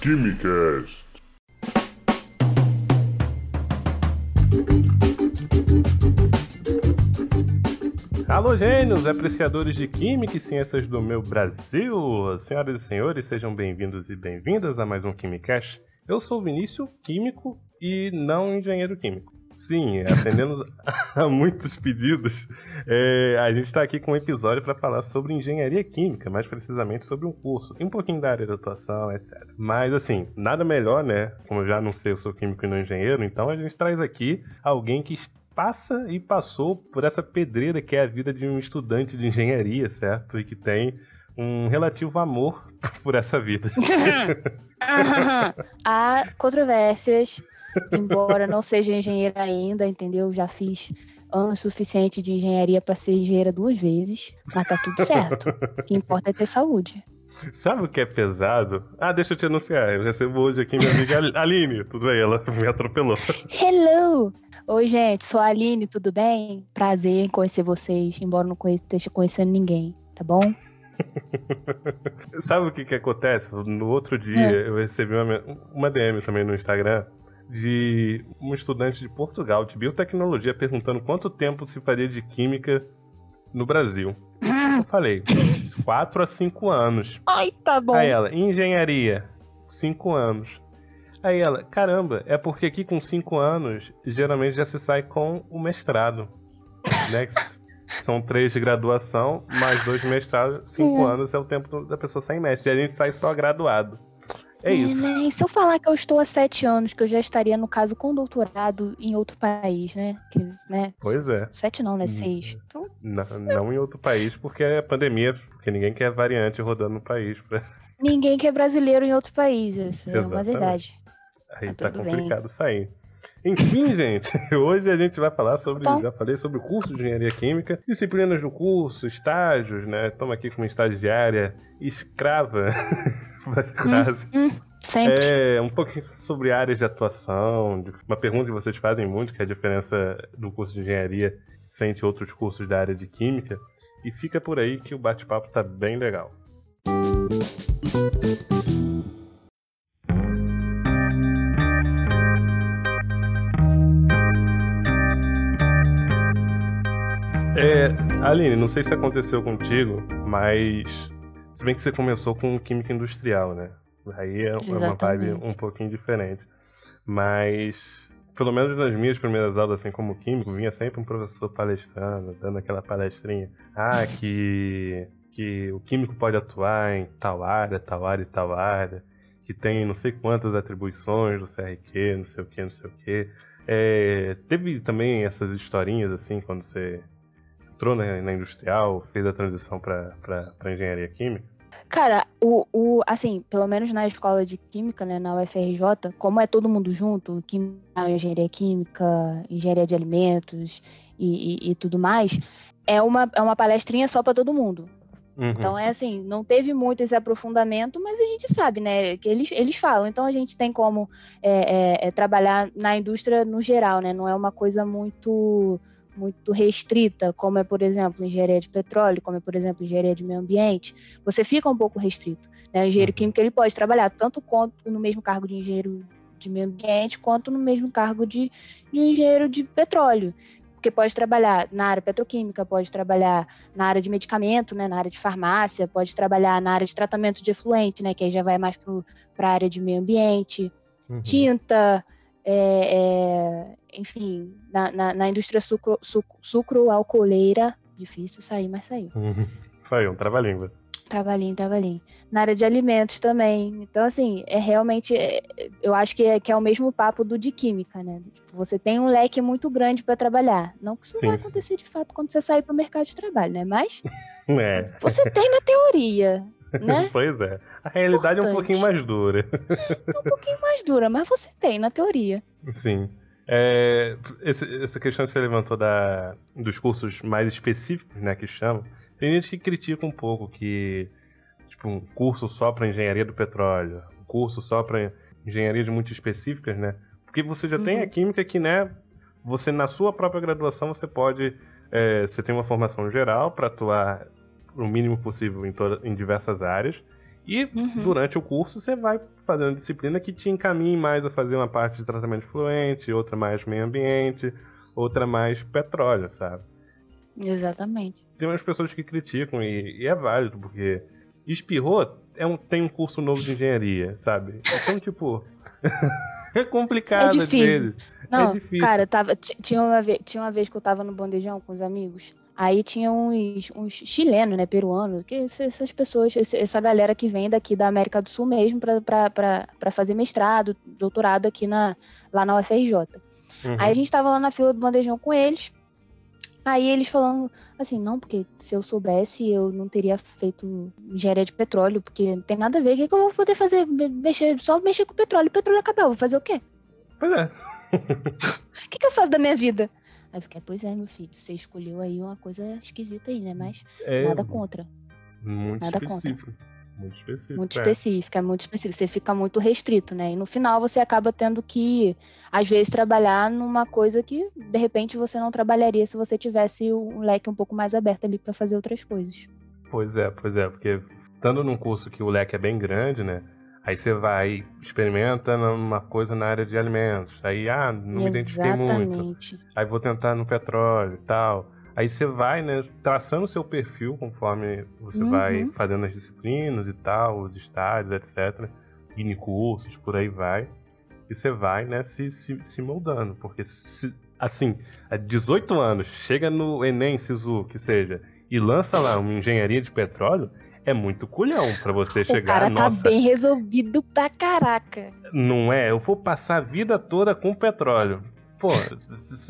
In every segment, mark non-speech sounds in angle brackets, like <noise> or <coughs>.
Quimicast. Alô, gênios, apreciadores de Química e Ciências do meu Brasil! Senhoras e senhores, sejam bem-vindos e bem-vindas a mais um Quimicast. Eu sou o Vinícius, químico e não engenheiro químico. Sim, atendendo <laughs> a muitos pedidos, é, a gente está aqui com um episódio para falar sobre engenharia química, mais precisamente sobre um curso, e um pouquinho da área de atuação, etc. Mas assim, nada melhor, né? Como eu já não sei, eu sou químico e não engenheiro, então a gente traz aqui alguém que passa e passou por essa pedreira que é a vida de um estudante de engenharia, certo? E que tem um relativo amor <laughs> por essa vida. <laughs> Há controvérsias, embora não seja engenheira ainda, entendeu? Já fiz anos suficiente de engenharia para ser engenheira duas vezes, mas tá tudo certo. O que importa é ter saúde. Sabe o que é pesado? Ah, deixa eu te anunciar. Eu recebo hoje aqui minha amiga Aline. Tudo bem? Ela me atropelou. Hello! Oi, gente, sou a Aline, tudo bem? Prazer em conhecer vocês, embora não esteja conhecendo ninguém, tá bom? <laughs> Sabe o que que acontece? No outro dia É. eu recebi uma, uma DM também no Instagram de um estudante de Portugal, de biotecnologia, perguntando quanto tempo se faria de química no Brasil. Eu falei, 4 a 5 anos. Ai, tá bom. Aí ela, engenharia, 5 anos. Aí ela, caramba, é porque aqui com 5 anos, geralmente já se sai com o mestrado. Né? São três de graduação, mais dois de mestrado, cinco É. anos é o tempo da pessoa sair mestre. E a gente sai só graduado. É isso. né? E se eu falar que eu estou há sete anos, que eu já estaria, no caso, com doutorado em outro país, né? Que, né? Pois é. Sete não, né? Hum. Seis. Então, Não, não em outro país, porque é pandemia, porque ninguém quer variante rodando no país. Pra... ninguém que é brasileiro em outro país. Essa é uma verdade. Aí Tá tá tudo bem. complicado sair. Enfim, gente, <laughs> hoje a gente vai falar sobre, Tá. já falei sobre o curso de engenharia química, disciplinas do curso, estágios, né? Estamos aqui com uma estagiária escrava, <laughs> quase. Sempre. É, um pouquinho sobre áreas de atuação, uma pergunta que vocês fazem muito, que é a diferença do curso de engenharia frente a outros cursos da área de química. E fica por aí que o bate-papo tá bem legal. É, Aline, não sei se aconteceu contigo, mas se bem que você começou com química industrial, né? Aí é uma vibe um pouquinho diferente. Mas, pelo menos nas minhas primeiras aulas, assim, como químico, vinha sempre um professor palestrando, dando aquela palestrinha. Ah, que, que o químico pode atuar em tal área, tal área e tal área. Que tem não sei quantas atribuições do CRQ, não sei o que, não sei o que. É, teve também essas historinhas, assim, quando você entrou na, na industrial, fez a transição para engenharia química? Cara, o, o, assim, pelo menos na escola de química, né, na UFRJ, como é todo mundo junto, química, engenharia química, engenharia de alimentos e, e, e tudo mais, é uma, é uma palestrinha só para todo mundo. Uhum. Então é assim, não teve muito esse aprofundamento, mas a gente sabe, né, que eles, eles falam. Então a gente tem como é, é, é, trabalhar na indústria no geral, né? Não é uma coisa muito muito restrita, como é, por exemplo, engenharia de petróleo, como é, por exemplo, engenharia de meio ambiente, você fica um pouco restrito. Né? O engenheiro Uhum. químico ele pode trabalhar tanto quanto no mesmo cargo de engenheiro de meio ambiente, quanto no mesmo cargo de, de engenheiro de petróleo. Porque pode trabalhar na área petroquímica, pode trabalhar na área de medicamento, né, na área de farmácia, pode trabalhar na área de tratamento de efluente, né, que aí já vai mais para a área de meio ambiente, Uhum. tinta, é, é, enfim, na, na, na indústria sucro, sucro, sucroalcooleira, difícil sair, mas saiu. <laughs> Saiu, um trava-língua. Trabalhinho, trabalhinho. Na área de alimentos também. Então, assim, é realmente. é, eu acho que é, que é o mesmo papo do de química, né? Tipo, você tem um leque muito grande para trabalhar. Não que isso Sim, vai acontecer de fato quando você sair para o mercado de trabalho, né? Mas <laughs> É, você tem na teoria, né? <laughs> pois é. A realidade é um Importante. pouquinho mais dura. É um pouquinho mais dura, mas você tem na teoria. Sim. É, esse- essa questão que você levantou da, dos cursos mais específicos, né, que chamam, tem gente que critica um pouco que, tipo, um curso só para engenharia do petróleo, um curso só para engenharia de muito específicas, né? Porque você já tem Uhum. a química que, né, você na sua própria graduação você pode, é, você tem uma formação geral para atuar o mínimo possível em, toda, em diversas áreas, E uhum. durante o curso você vai fazendo disciplina que te encaminhe mais a fazer uma parte de tratamento fluente, outra mais meio ambiente, outra mais petróleo, sabe? Exatamente. Tem umas pessoas que criticam e, e é válido, porque espirrou é um, tem um curso novo de engenharia, sabe? Então, tipo. <laughs> é complicado é difícil. às vezes. Não, é difícil. Cara, tava, tinha, uma vez, tinha uma vez que eu tava no bandejão com os amigos. Aí tinha uns, uns chilenos, né, peruano, que essas pessoas, essa galera que vem daqui da América do Sul mesmo para fazer mestrado, doutorado aqui na, lá na UFRJ. Uhum. Aí a gente tava lá na fila do bandejão com eles. Aí eles falando assim, não, porque se eu soubesse, eu não teria feito engenharia de petróleo, porque não tem nada a ver. O que, que eu vou poder fazer? Mexer, só mexer com petróleo. Petróleo acabou, vou fazer o quê? Pois é. <laughs> O que, que eu faço da minha vida? Aí eu fiquei, pois é, meu filho, você escolheu aí uma coisa esquisita aí, né? Mas é, nada contra. Muito nada específico. Contra. Muito específico. Muito é. específico, é muito específico. Você fica muito restrito, né? E no final você acaba tendo que, às vezes, trabalhar numa coisa que, de repente, você não trabalharia se você tivesse um leque um pouco mais aberto ali para fazer outras coisas. Pois é, pois é, porque estando num curso que o leque é bem grande, né? Aí você vai, experimenta numa coisa na área de alimentos. Aí, ah, não me identifiquei muito. Aí vou tentar no petróleo e tal. Aí você vai, né, traçando o seu perfil conforme você uhum. vai fazendo as disciplinas e tal, os estágios, etc. Mini cursos, por aí vai. E você vai, né, se, se, se moldando. Porque, se, assim, há 18 anos, chega no Enem, Sisu, que seja, e lança lá uma engenharia de petróleo, é muito culhão para você chegar. O cara tá nossa, bem resolvido pra caraca. Não é? Eu vou passar a vida toda com petróleo. Pô,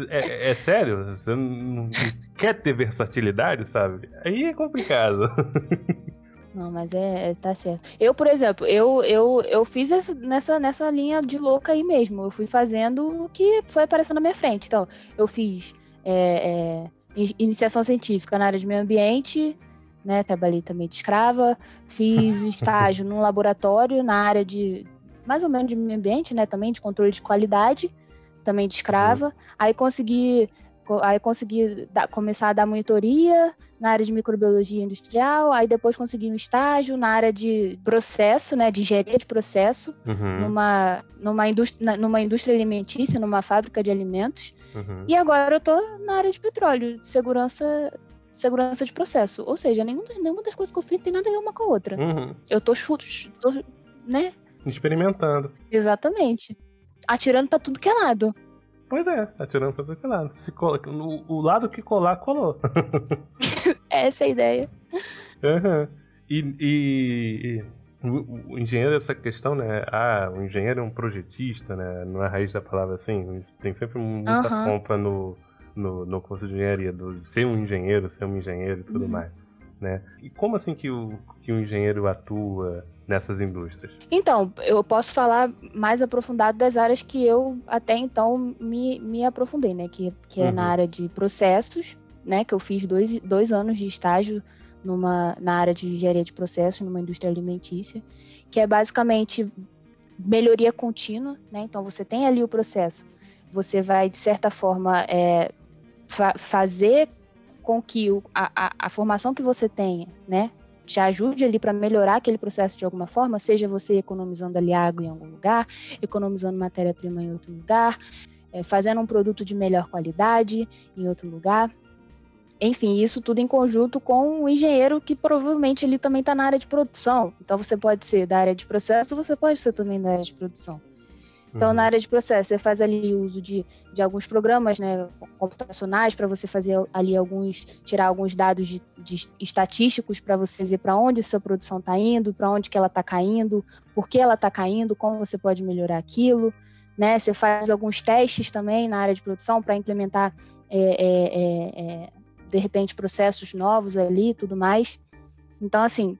é, é sério? Você não quer ter versatilidade, sabe? Aí é complicado. <laughs> Não, mas é, é, tá certo. Eu, por exemplo, eu, eu, eu fiz essa, nessa, nessa linha de louca aí mesmo. Eu fui fazendo o que foi aparecendo na minha frente. Então, eu fiz é, é, iniciação científica na área de meio ambiente, né? Trabalhei também de escrava, fiz <laughs> estágio num laboratório na área de mais ou menos de meio ambiente, né? Também de controle de qualidade, também de escrava. Uhum. Aí consegui aí consegui dar, começar a dar monitoria na área de microbiologia industrial, aí depois consegui um estágio na área de processo, né, de engenharia de processo, uhum. numa, numa, indústria, numa indústria alimentícia, numa fábrica de alimentos. Uhum. E agora eu tô na área de petróleo, de segurança segurança de processo. Ou seja, nenhuma, nenhuma das coisas que eu fiz tem nada a ver uma com a outra. Uhum. Eu tô chuto, tô, né? Experimentando. Exatamente. Atirando para tudo que é lado. Pois é, atirando pra tudo que é lado. Se cola, no, o lado que colar, colou. <laughs> Essa é a ideia. Uhum. E, e, e o, o, engenheiro, essa questão, né? Ah, o engenheiro é um projetista, né? Não é a raiz da palavra assim. Tem sempre muita uhum. pompa no, no, no curso de engenharia, do ser um engenheiro, ser um engenheiro e tudo uhum. mais. Né? E como assim que o, que o engenheiro atua nessas indústrias? Então, eu posso falar mais aprofundado das áreas que eu até então me, me aprofundei, né? Que, que é uhum. na área de processos, né? Que eu fiz dois, dois anos de estágio numa, na área de engenharia de processos, numa indústria alimentícia, que é basicamente melhoria contínua, né? Então você tem ali o processo, você vai de certa forma é, fa fazer com que o, a, a, formação que você tenha, né, te ajude ali para melhorar aquele processo de alguma forma, seja você economizando ali água em algum lugar, economizando matéria-prima em outro lugar, é, fazendo um produto de melhor qualidade em outro lugar. Enfim, isso tudo em conjunto com o engenheiro que provavelmente ele também está na área de produção. Então você pode ser da área de processo, você pode ser também da área de produção. Então, uhum. na área de processo, você faz ali uso de, de alguns programas né, computacionais para você fazer ali alguns, tirar alguns dados de, de estatísticos para você ver para onde sua produção está indo, para onde que ela está caindo, por que ela está caindo, como você pode melhorar aquilo. Né? Você faz alguns testes também na área de produção para implementar, é, é, é, é, de repente, processos novos ali e tudo mais. Então, assim,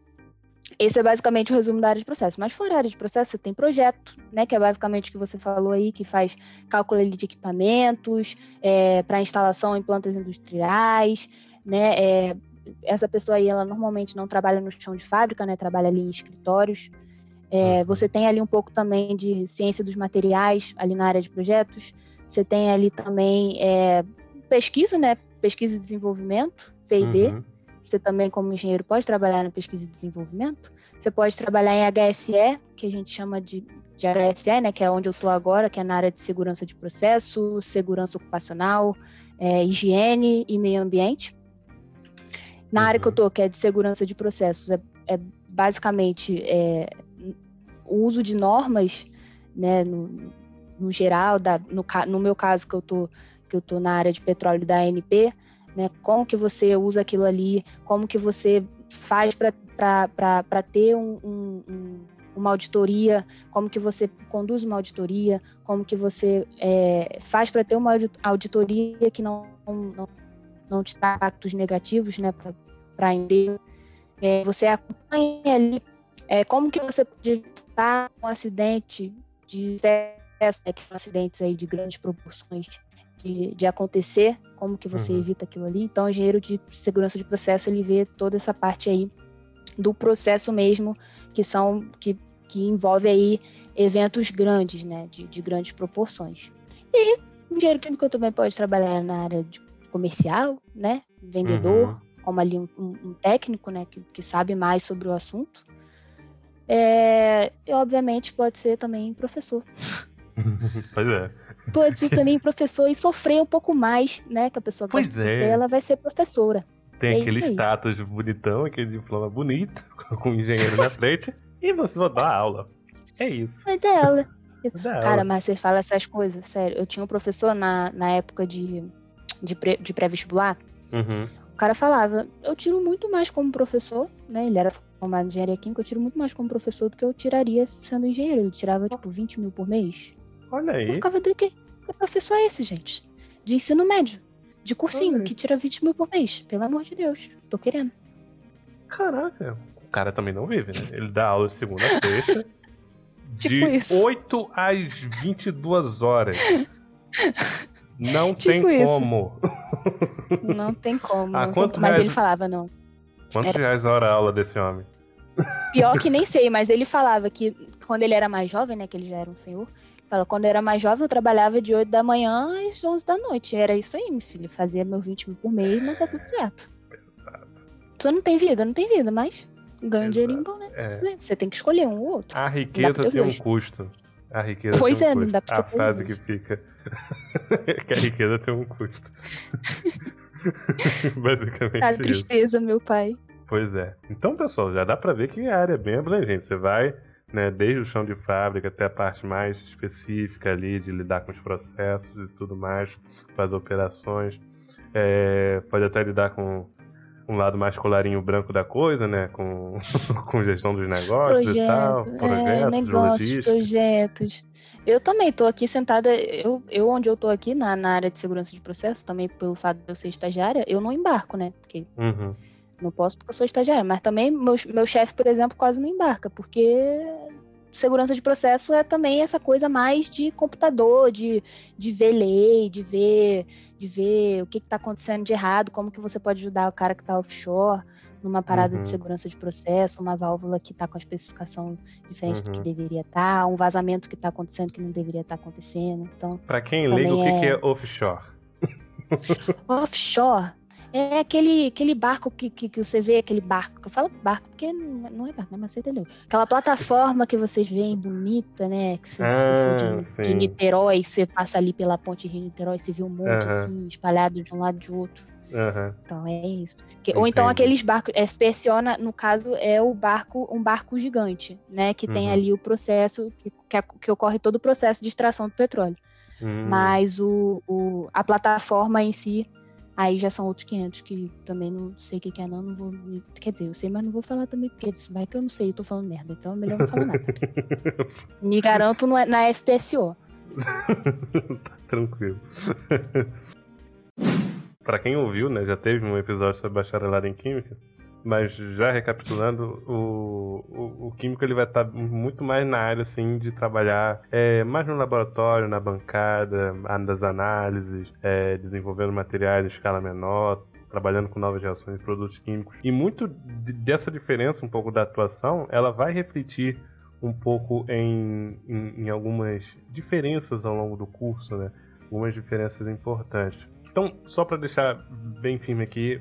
esse é basicamente o resumo da área de processo. Mas fora a área de processo, você tem projeto, né? Que é basicamente o que você falou aí, que faz cálculo de equipamentos é, para instalação em plantas industriais, né? É, essa pessoa aí, ela normalmente não trabalha no chão de fábrica, né? Trabalha ali em escritórios. É, uhum. você tem ali um pouco também de ciência dos materiais ali na área de projetos. Você tem ali também é, pesquisa, né? Pesquisa e desenvolvimento, P&D. Uhum você também, como engenheiro, pode trabalhar na pesquisa e desenvolvimento. Você pode trabalhar em HSE, que a gente chama de, de HSE, né, que é onde eu estou agora, que é na área de segurança de processo, segurança ocupacional, é, higiene e meio ambiente. Na área que eu estou, que é de segurança de processos, é, é basicamente é, o uso de normas, né, no, no geral, da, no, no meu caso que eu estou que eu tô na área de petróleo da ANP, né? Como que você usa aquilo ali, como que você faz para ter um, um, uma auditoria, como que você conduz uma auditoria, como que você é, faz para ter uma auditoria que não, não, não te dá impactos negativos né, para a empresa. É, você acompanha ali é, como que você pode evitar um acidente de sucesso, né, acidentes aí de grandes proporções de, de acontecer, como que você uhum. evita aquilo ali. Então, o engenheiro de segurança de processo, ele vê toda essa parte aí do processo mesmo, que são que, que envolve aí eventos grandes, né, de, de grandes proporções. E o engenheiro químico também pode trabalhar na área de comercial, né, vendedor, uhum. como ali um, um, técnico, né, que, que sabe mais sobre o assunto. É, e obviamente pode ser também professor. <laughs> <laughs> pois é pode ser também professor e sofrer um pouco mais, né? Que a pessoa pois gosta é. sofrer, ela vai ser professora. Tem é aquele status bonitão, aquele diploma bonito, <laughs> com o engenheiro na frente, e você vai dar aula. É isso. Vai dar aula. <laughs> Cara, mas você fala essas coisas, sério. Eu tinha um professor na, na época de, de, pré, de pré-vestibular. Uhum. O cara falava, eu tiro muito mais como professor, né? Ele era formado em engenharia química, eu tiro muito mais como professor do que eu tiraria sendo engenheiro. Ele tirava, tipo, 20 mil por mês. Olha aí. Eu ficava do quê? Que professor é esse, gente? De ensino médio. De cursinho, que tira 20 mil por mês. Pelo amor de Deus. Tô querendo. Caraca. O cara também não vive, né? Ele dá aula de segunda a sexta. <laughs> tipo de isso. 8 às 22 horas. Não <laughs> tipo tem isso. como. Não tem como. <laughs> Ah, quanto Mas reais... ele falava, não. Quantos Era... reais a hora a aula desse homem? Pior que nem sei, mas ele falava que quando ele era mais jovem, né, que ele já era um senhor, fala, quando eu era mais jovem eu trabalhava de 8 da manhã às 11 da noite. Era isso aí, meu filho. Fazia meu 20 mil por mês, mas tá tudo certo. Exato. Tu não tem vida, não tem vida, mas ganha um dinheirinho bom, né? É. Você tem que escolher um ou outro. A riqueza tem um custo. A riqueza pois tem um é, custo. não dá pra A frase que fica <laughs> que a riqueza tem um custo. <laughs> Basicamente A tristeza, isso. meu pai. Pois é. Então, pessoal, já dá pra ver que a área é bem abrangente. Você vai, né, desde o chão de fábrica até a parte mais específica ali de lidar com os processos e tudo mais, com as operações. É, pode até lidar com um lado mais colarinho branco da coisa, né? Com, <laughs> com gestão dos negócios Projeto, e tal, projetos, é, negócios, projetos. Eu também tô aqui sentada, eu, eu onde eu tô aqui, na, na área de segurança de processo, também pelo fato de eu ser estagiária, eu não embarco, né? Porque uhum. Não posso porque eu sou estagiária, mas também meu, meu chefe, por exemplo, quase não embarca, porque segurança de processo é também essa coisa mais de computador, de, de ver lei, de ver, de ver o que está acontecendo de errado, como que você pode ajudar o cara que está offshore numa parada uhum. de segurança de processo, uma válvula que está com a especificação diferente uhum. do que uhum. deveria estar, tá, um vazamento que está acontecendo que não deveria estar tá acontecendo. Então, para quem liga, o que é, que é offshore? <laughs> offshore é aquele, aquele barco que, que, que, você vê, aquele barco, eu falo barco porque não é barco, né? Mas você entendeu. Aquela plataforma que vocês veem bonita, né? Que você, ah, de, de, Niterói, você passa ali pela ponte Rio Niterói, você vê um monte assim, espalhado de um lado e de outro. Então é isso. Que, ou então aqueles barcos, SPSO, no caso, é o barco, um barco gigante, né? Que uhum. tem ali o processo, que, que, que, ocorre todo o processo de extração do petróleo. Uhum. Mas o, o, a plataforma em si Aí já são outros 500 que também não sei o que, que é, não. Não vou. Quer dizer, eu sei, mas não vou falar também, porque vai que eu não sei, eu tô falando merda. Então é melhor não falar nada. <laughs> Me garanto no, na FPSO. <laughs> tá tranquilo. <laughs> Para quem ouviu, né, já teve um episódio sobre bacharelado em Química. Mas já recapitulando, o, o, o, químico ele vai estar tá muito mais na área assim de trabalhar é, mais no laboratório, na bancada, das análises, é, desenvolvendo materiais em escala menor, trabalhando com novas reações de produtos químicos. E muito dessa diferença, um pouco da atuação, ela vai refletir um pouco em, em, em algumas diferenças ao longo do curso, né? Algumas diferenças importantes. Então, só para deixar bem firme aqui,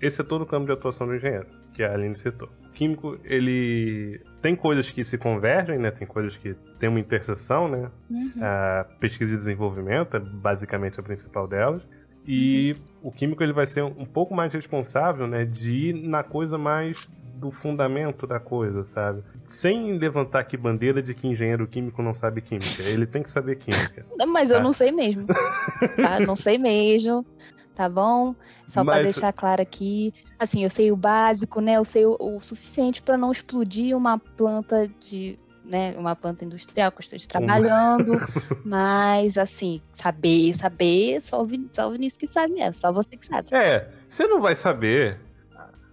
esse é todo o campo de atuação do engenheiro, que a Aline citou. O químico, ele tem coisas que se convergem, né? Tem coisas que tem uma interseção, né? Uhum. A pesquisa e desenvolvimento é basicamente a principal delas. E o químico ele vai ser um pouco mais responsável, né, de ir na coisa mais do fundamento da coisa, sabe? Sem levantar aqui bandeira de que engenheiro químico não sabe química. Ele tem que saber química. Mas eu Tá. não sei mesmo. tá? Não sei mesmo. <laughs> Tá bom? Só pra Mas- deixar claro aqui. Assim, eu sei o básico, né? Eu sei o, o suficiente pra não explodir uma planta de. Né, uma planta industrial que eu esteja trabalhando, <laughs> mas assim, saber, saber, só o, só o Vinícius que sabe mesmo, só você que sabe. É, você não vai saber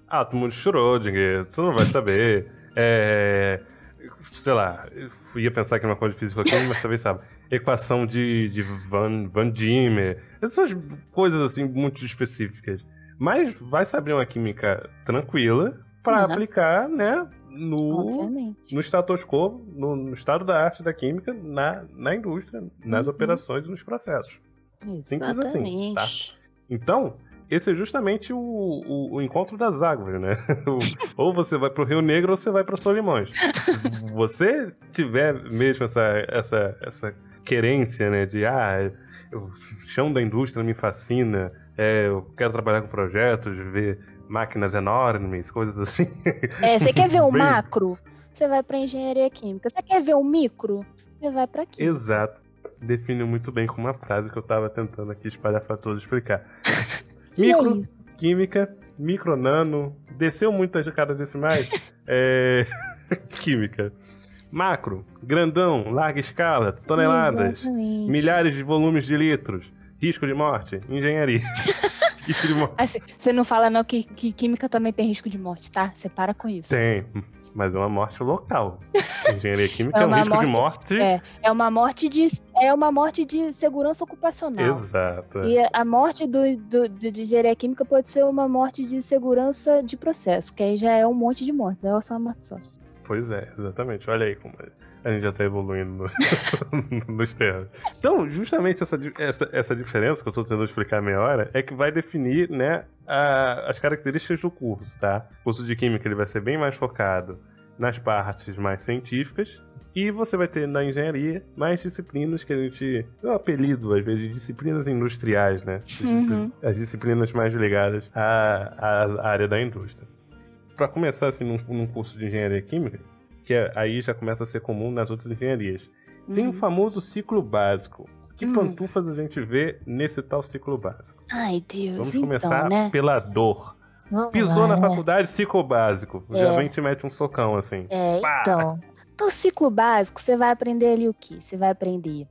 átomo de Schrödinger, você não vai saber. É, sei lá, eu ia pensar que é uma coisa de física aqui, mas talvez sabe. Equação de, de Van, Van Diemer, essas coisas assim muito específicas. Mas vai saber uma química tranquila para Uhum. aplicar, né, no, Obviamente. no status quo, no, no estado da arte da química, na, na indústria, nas Uhum. operações e nos processos. Simples assim, tá? Exatamente. Então, esse é justamente o, o, o encontro das águas, né? <laughs> Ou você vai pro Rio Negro ou você vai para Solimões. <laughs> Se você tiver mesmo essa, essa, essa querência, né? De, ah, o chão da indústria me fascina, é, eu quero trabalhar com projetos, ver máquinas enormes, coisas assim. É, você quer ver o <laughs> Bem- macro? Você vai pra engenharia química. Você quer ver o micro? Você vai pra química. Exato. Define muito bem com uma frase que eu tava tentando aqui espalhar para todos explicar. É Micro, isso. química, micro, nano, desceu muitas cada decimais, <laughs> é... <laughs> química. Macro, grandão, larga escala, toneladas, Exatamente. milhares de volumes de litros, risco de morte, engenharia. <laughs> risco de morte. Assim, você não fala não que, que química também tem risco de morte, tá? Você para com isso. Tem, mas é uma morte local. Engenharia química é, É um uma risco de morte- morte. É, é uma morte de é uma morte de segurança ocupacional. Exato. E a morte do, do, do- de engenharia química pode ser uma morte de segurança de processo, que aí já é um monte de morte, não é só uma morte só. Pois é, exatamente. Olha aí como a gente já tá evoluindo no- <laughs> nos termos. Então, justamente essa, essa, essa diferença que eu tô tentando explicar meia hora é que vai definir, né, a- as características do curso, tá? O curso de Química ele vai ser bem mais focado nas partes mais científicas e você vai ter na engenharia mais disciplinas que a gente... É um apelido, às vezes, de disciplinas industriais, né? Uhum. As disciplinas mais ligadas à, à área da indústria. Para começar, assim, num, num curso de engenharia química, que é- aí já começa a ser comum nas outras engenharias. Tem o Uhum. famoso ciclo básico. Que Hum. pantufas a gente vê nesse tal ciclo básico? Ai, Deus, Vamos então, começar né? pela dor. Vamos Pisou lá, na né? faculdade, ciclo básico. Já É. vem e te mete um socão, assim. É, Pá! então. No ciclo básico, você vai aprender ali o quê? Você vai aprender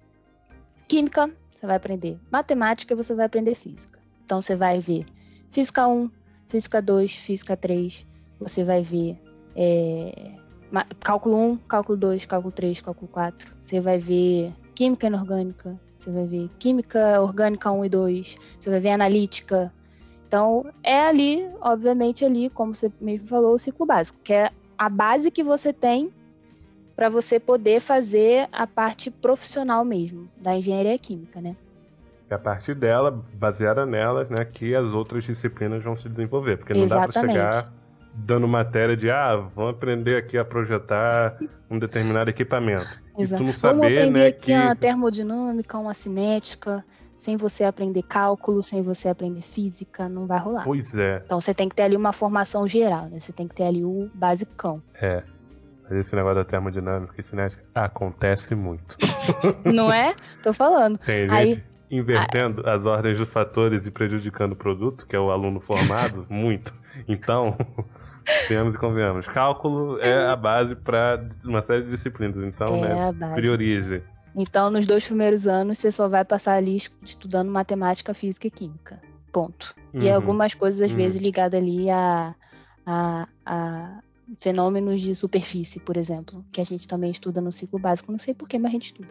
química, você vai aprender matemática, você vai aprender física. Então você vai ver física 1, física 2, física 3, você vai ver é, cálculo 1, cálculo 2, cálculo 3, cálculo 4. Você vai ver química inorgânica, você vai ver química orgânica 1 e 2, você vai ver analítica. Então, é ali, obviamente, ali, como você mesmo falou, o ciclo básico, que é a base que você tem para você poder fazer a parte profissional mesmo da engenharia química, né? E a partir dela, baseada nela, né, que as outras disciplinas vão se desenvolver. Porque não dá pra Exatamente. chegar dando matéria de, ah, vamos aprender aqui a projetar um determinado equipamento. E tu não Vamos saber, aprender né, aqui que... uma termodinâmica, uma cinética, sem você aprender cálculo, sem você aprender física, não vai rolar. Pois é, Então você tem que ter ali uma formação geral, né? Você tem que ter ali o basicão. é. Mas esse negócio da termodinâmica e cinética acontece muito. <laughs> Não é? Tô falando. Tem Aí- gente invertendo as ordens dos fatores e prejudicando o produto, que é o aluno formado, <laughs> muito. Então, <laughs> venhamos e convenhamos. Cálculo é a base para uma série de disciplinas. Então, é né, a base. priorize. Então, nos dois primeiros anos, você só vai passar ali es- estudando matemática, física e química. Ponto. E Uhum. algumas coisas, às Uhum. vezes, ligadas ali a, a, a fenômenos de superfície, por exemplo, que a gente também estuda no ciclo básico. Não sei porquê, mas a gente estuda.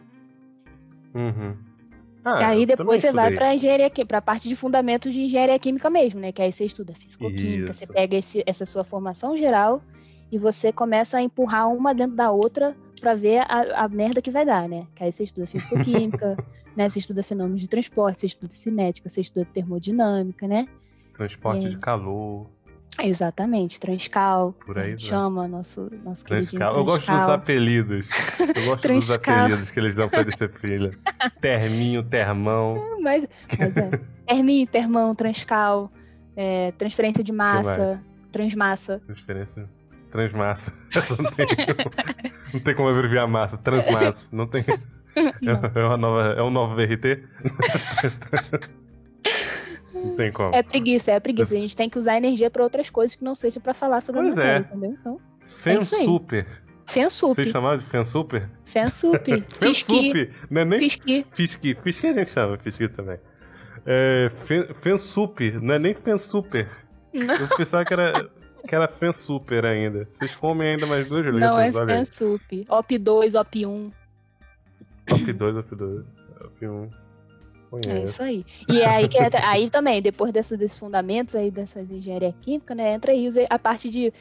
Uhum. E Ah, aí depois você vai para engenharia química, para a parte de fundamentos de engenharia química mesmo, né? Que aí você estuda fisicoquímica, você pega esse- essa sua formação geral e você começa a empurrar uma dentro da outra para ver a, a merda que vai dar, né? Que aí você estuda fisicoquímica, <laughs> né? Você estuda fenômenos de transporte, você estuda cinética, você estuda termodinâmica, né? Transporte É. de calor. Exatamente, Transcal, Por aí vai. chama nosso, nosso Transcal. Eu gosto dos apelidos. Eu gosto dos apelidos que eles dão pra disciplina. <laughs> Terminho, termão. Mas, mas é. Terminho, termão, Transcal, é, transferência de massa, transmassa. Transferência. Transmassa. <laughs> Essa não tem, não tem como abreviar massa. Transmassa. Não tem. <laughs> Não. É, uma nova, é um novo VRT? não tem como. É preguiça, é preguiça. A gente tem que usar energia pra outras coisas que não seja pra falar sobre Pois a matéria, é. entendeu? Então, Fen isso aí. Super. Fensup, Vocês chamavam de? Fensup, <laughs> Fen Fisqui, Super. Não é nem Fisqui. Fisqui. Fisqui a gente chama, Fisqui também. É, Fen, Fen Super. Não é nem Fen Super. Não, Eu pensava que era, <laughs> que era Fen Super ainda. Vocês comem ainda mais duas letras, não é. Fensup. OP2, OP1. Top 2, Top 2, Top 1. É isso aí. E aí, que aí também, depois dessa- desses fundamentos aí dessas engenharia química, né, entra aí a parte de,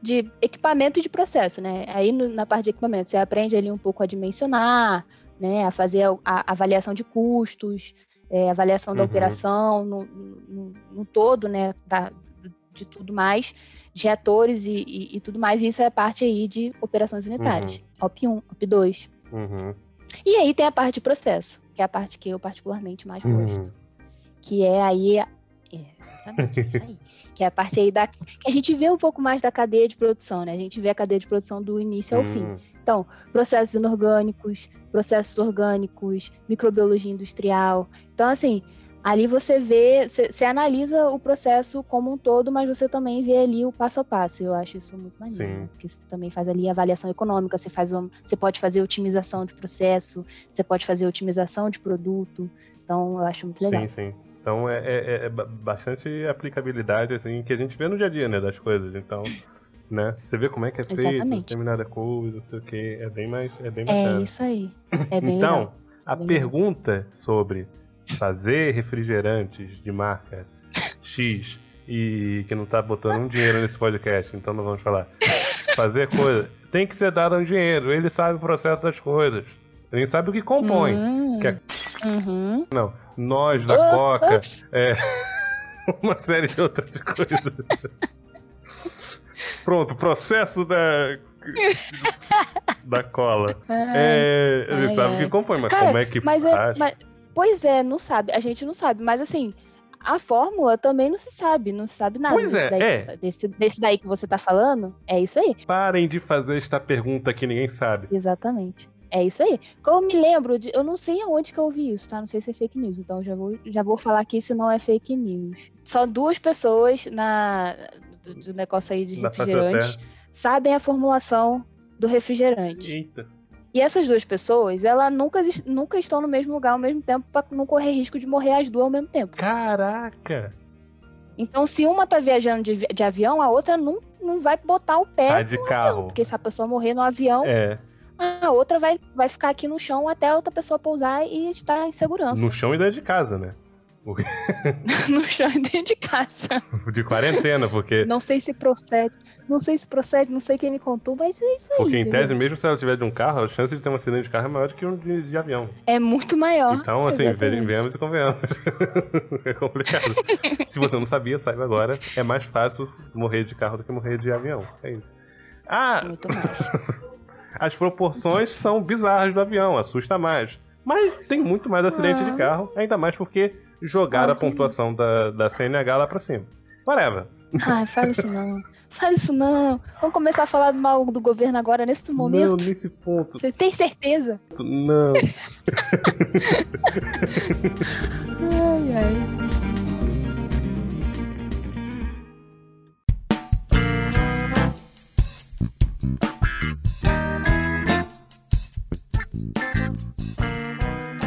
de equipamento e de processo, né? Aí no- na parte de equipamento você aprende ali um pouco a dimensionar, né, a fazer a, a avaliação de custos, é, avaliação da Uhum. operação no, no- no todo, né, da- de tudo mais, de reatores e, e- e tudo mais. Isso é a parte aí de operações unitárias. OP1, OP2. Uhum. E aí tem a parte de processo, que é a parte que eu particularmente mais gosto Uhum. que é aí é, exatamente isso aí, que é a parte aí da que a gente vê um pouco mais da cadeia de produção, né? A gente vê a cadeia de produção do início ao fim. Hum, Então, processos inorgânicos, processos orgânicos, microbiologia industrial. Então, assim, ali você vê, você analisa o processo como um todo, mas você também vê ali o passo a passo. Eu acho isso muito maneiro, Sim. né? Porque você também faz ali avaliação econômica, você faz, você pode fazer otimização de processo, você pode fazer otimização de produto. Então, eu acho muito legal. Sim, sim. Então é, é- é ba- bastante aplicabilidade, assim, que a gente vê no dia a dia, né, das coisas. Então, né, você vê como é que é feito Exatamente. determinada coisa, não sei o que, é bem mais, é bem É isso aí. É bem então, legal. a Bem pergunta sobre fazer refrigerantes de marca X e que não tá botando um dinheiro nesse podcast, então não vamos falar. Fazer coisa, tem que ser dado um dinheiro, ele sabe o processo das coisas. Ele sabe o que compõe. Hum, que é- uhum. Não, nós da Oh, Coca, ups. <laughs> uma série de outras coisas. Pronto, processo da. da cola. <laughs> É, ele ai, sabe o ai. que compõe, mas Cara, como é que mas é- faz? mas- Pois é, não sabe. A gente não sabe. Mas assim, a fórmula também não se sabe. Não se sabe nada. Pois desse é, daí, é. que você tá- Desse, desse daí que você tá falando. É isso aí. Parem de fazer esta pergunta que ninguém sabe. Exatamente. É isso aí. Eu me lembro de. Eu não sei aonde que eu ouvi isso, tá? Não sei se é fake news. Então já vou, já vou falar aqui se não é fake news. Só duas pessoas na. Do, do negócio aí de Na face da refrigerante sabem a formulação do refrigerante. Eita. E essas duas pessoas, elas nunca, nunca estão no mesmo lugar ao mesmo tempo pra não correr risco de morrer as duas ao mesmo tempo. Caraca! Então, se uma tá viajando de, de avião, a outra não, não vai botar o pé Tá de no carro. avião. Porque se a pessoa morrer no avião, É, a outra vai, vai ficar aqui no chão até a outra pessoa pousar e estar em segurança. no chão e dentro de casa, né? <laughs> no chão e dentro de casa. De quarentena, porque. Não sei se procede. Não sei se procede, não sei quem me contou, mas é isso aí. Porque em entendeu? tese, mesmo se ela tiver de um carro, a chance de ter um acidente de carro é maior do que um de, de avião. É muito maior. Então, assim, Exatamente. venhamos e convenhamos. <laughs> é complicado. <laughs> Se você não sabia, saiba agora. É mais fácil morrer de carro do que morrer de avião. É isso. Ah, Muito mais. as proporções são bizarras do avião, assusta mais. Mas tem muito mais acidente Ah. de carro, ainda mais porque jogaram a pontuação da, da CNH lá pra cima. Whatever. Ai, fala isso não. Fala isso não. Vamos começar a falar mal do governo agora, nesse Não, momento. nesse ponto. Você tem certeza? Não. <laughs> Ai, ai.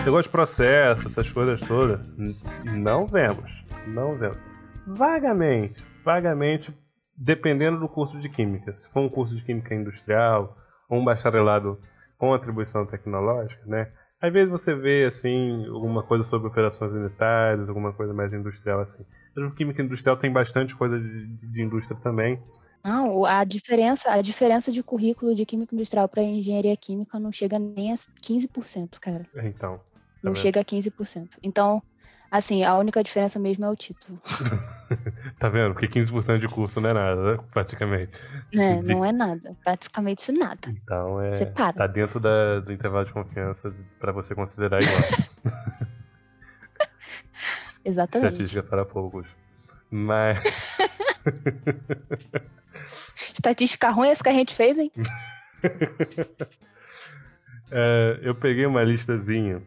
Negócio de processo, essas coisas todas. Não vemos. Não vemos. Vagamente, vagamente, dependendo do curso de química. Se for um curso de química industrial ou um bacharelado com atribuição tecnológica, né? Às vezes você vê, assim, alguma coisa sobre operações unitárias, alguma coisa mais industrial, assim. Mas o química industrial tem bastante coisa de, de- de indústria também. Não, a diferença, a diferença de currículo de química industrial para engenharia química não chega nem a 15%, cara. Então, Não chega a 15%. Então, Assim, a única diferença mesmo é o título. <laughs> tá vendo? Porque 15% de curso não é nada, né? praticamente. É, não é nada. Praticamente isso nada. Então é. Separa. Tá dentro da, do intervalo de confiança para você considerar igual. <laughs> Exatamente. Estatística para poucos. Mas. <laughs> Estatística ruim essa que a gente fez, hein? é, eu peguei uma listazinha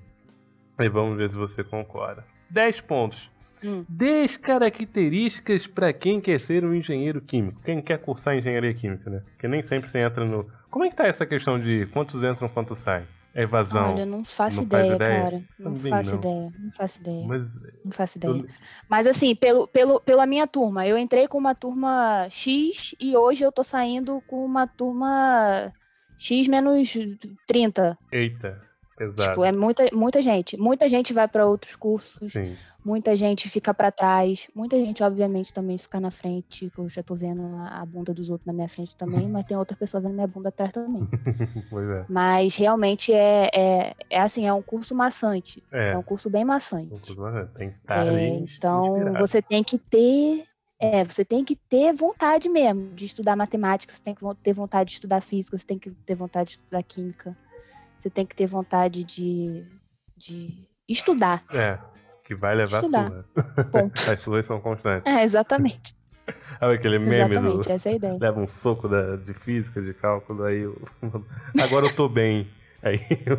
e vamos ver se você concorda. 10 pontos. Hum. 10 características para quem quer ser um engenheiro químico. Quem quer cursar engenharia química, né? Porque nem sempre você entra no. Como é que tá essa questão de quantos entram, quantos saem? É evasão. Olha, não faço não ideia, ideia, cara. Não Também faço não. ideia. Não faço ideia. Mas, não faço ideia. Eu... Mas assim, pelo, pelo, pela minha turma, eu entrei com uma turma X e hoje eu tô saindo com uma turma X menos 30. Eita. Exato. Tipo, é muita, muita gente. Muita gente vai para outros cursos. Sim. Muita gente fica para trás. Muita gente, obviamente, também fica na frente. Que eu já tô vendo a, bunda dos outros na minha frente também, mas tem outra pessoa vendo minha bunda atrás também. <laughs> pois é. Mas realmente é, é, é assim, é um curso maçante. É, é um curso bem maçante. Um curso maçante. Tem que estar é, ali Então, inspirado. você tem que ter é, você tem que ter vontade mesmo de estudar matemática, você tem que ter vontade de estudar física, você tem que ter vontade de estudar química. Você tem que ter vontade de, de estudar. É, que vai levar estudar. a sua. Ponto. <laughs> As suas são constantes. É, exatamente. Sabe <laughs> aquele meme Exatamente, do... essa é a ideia. Leva um soco da, de física, de cálculo, aí eu... <laughs> Agora eu tô bem. Aí eu...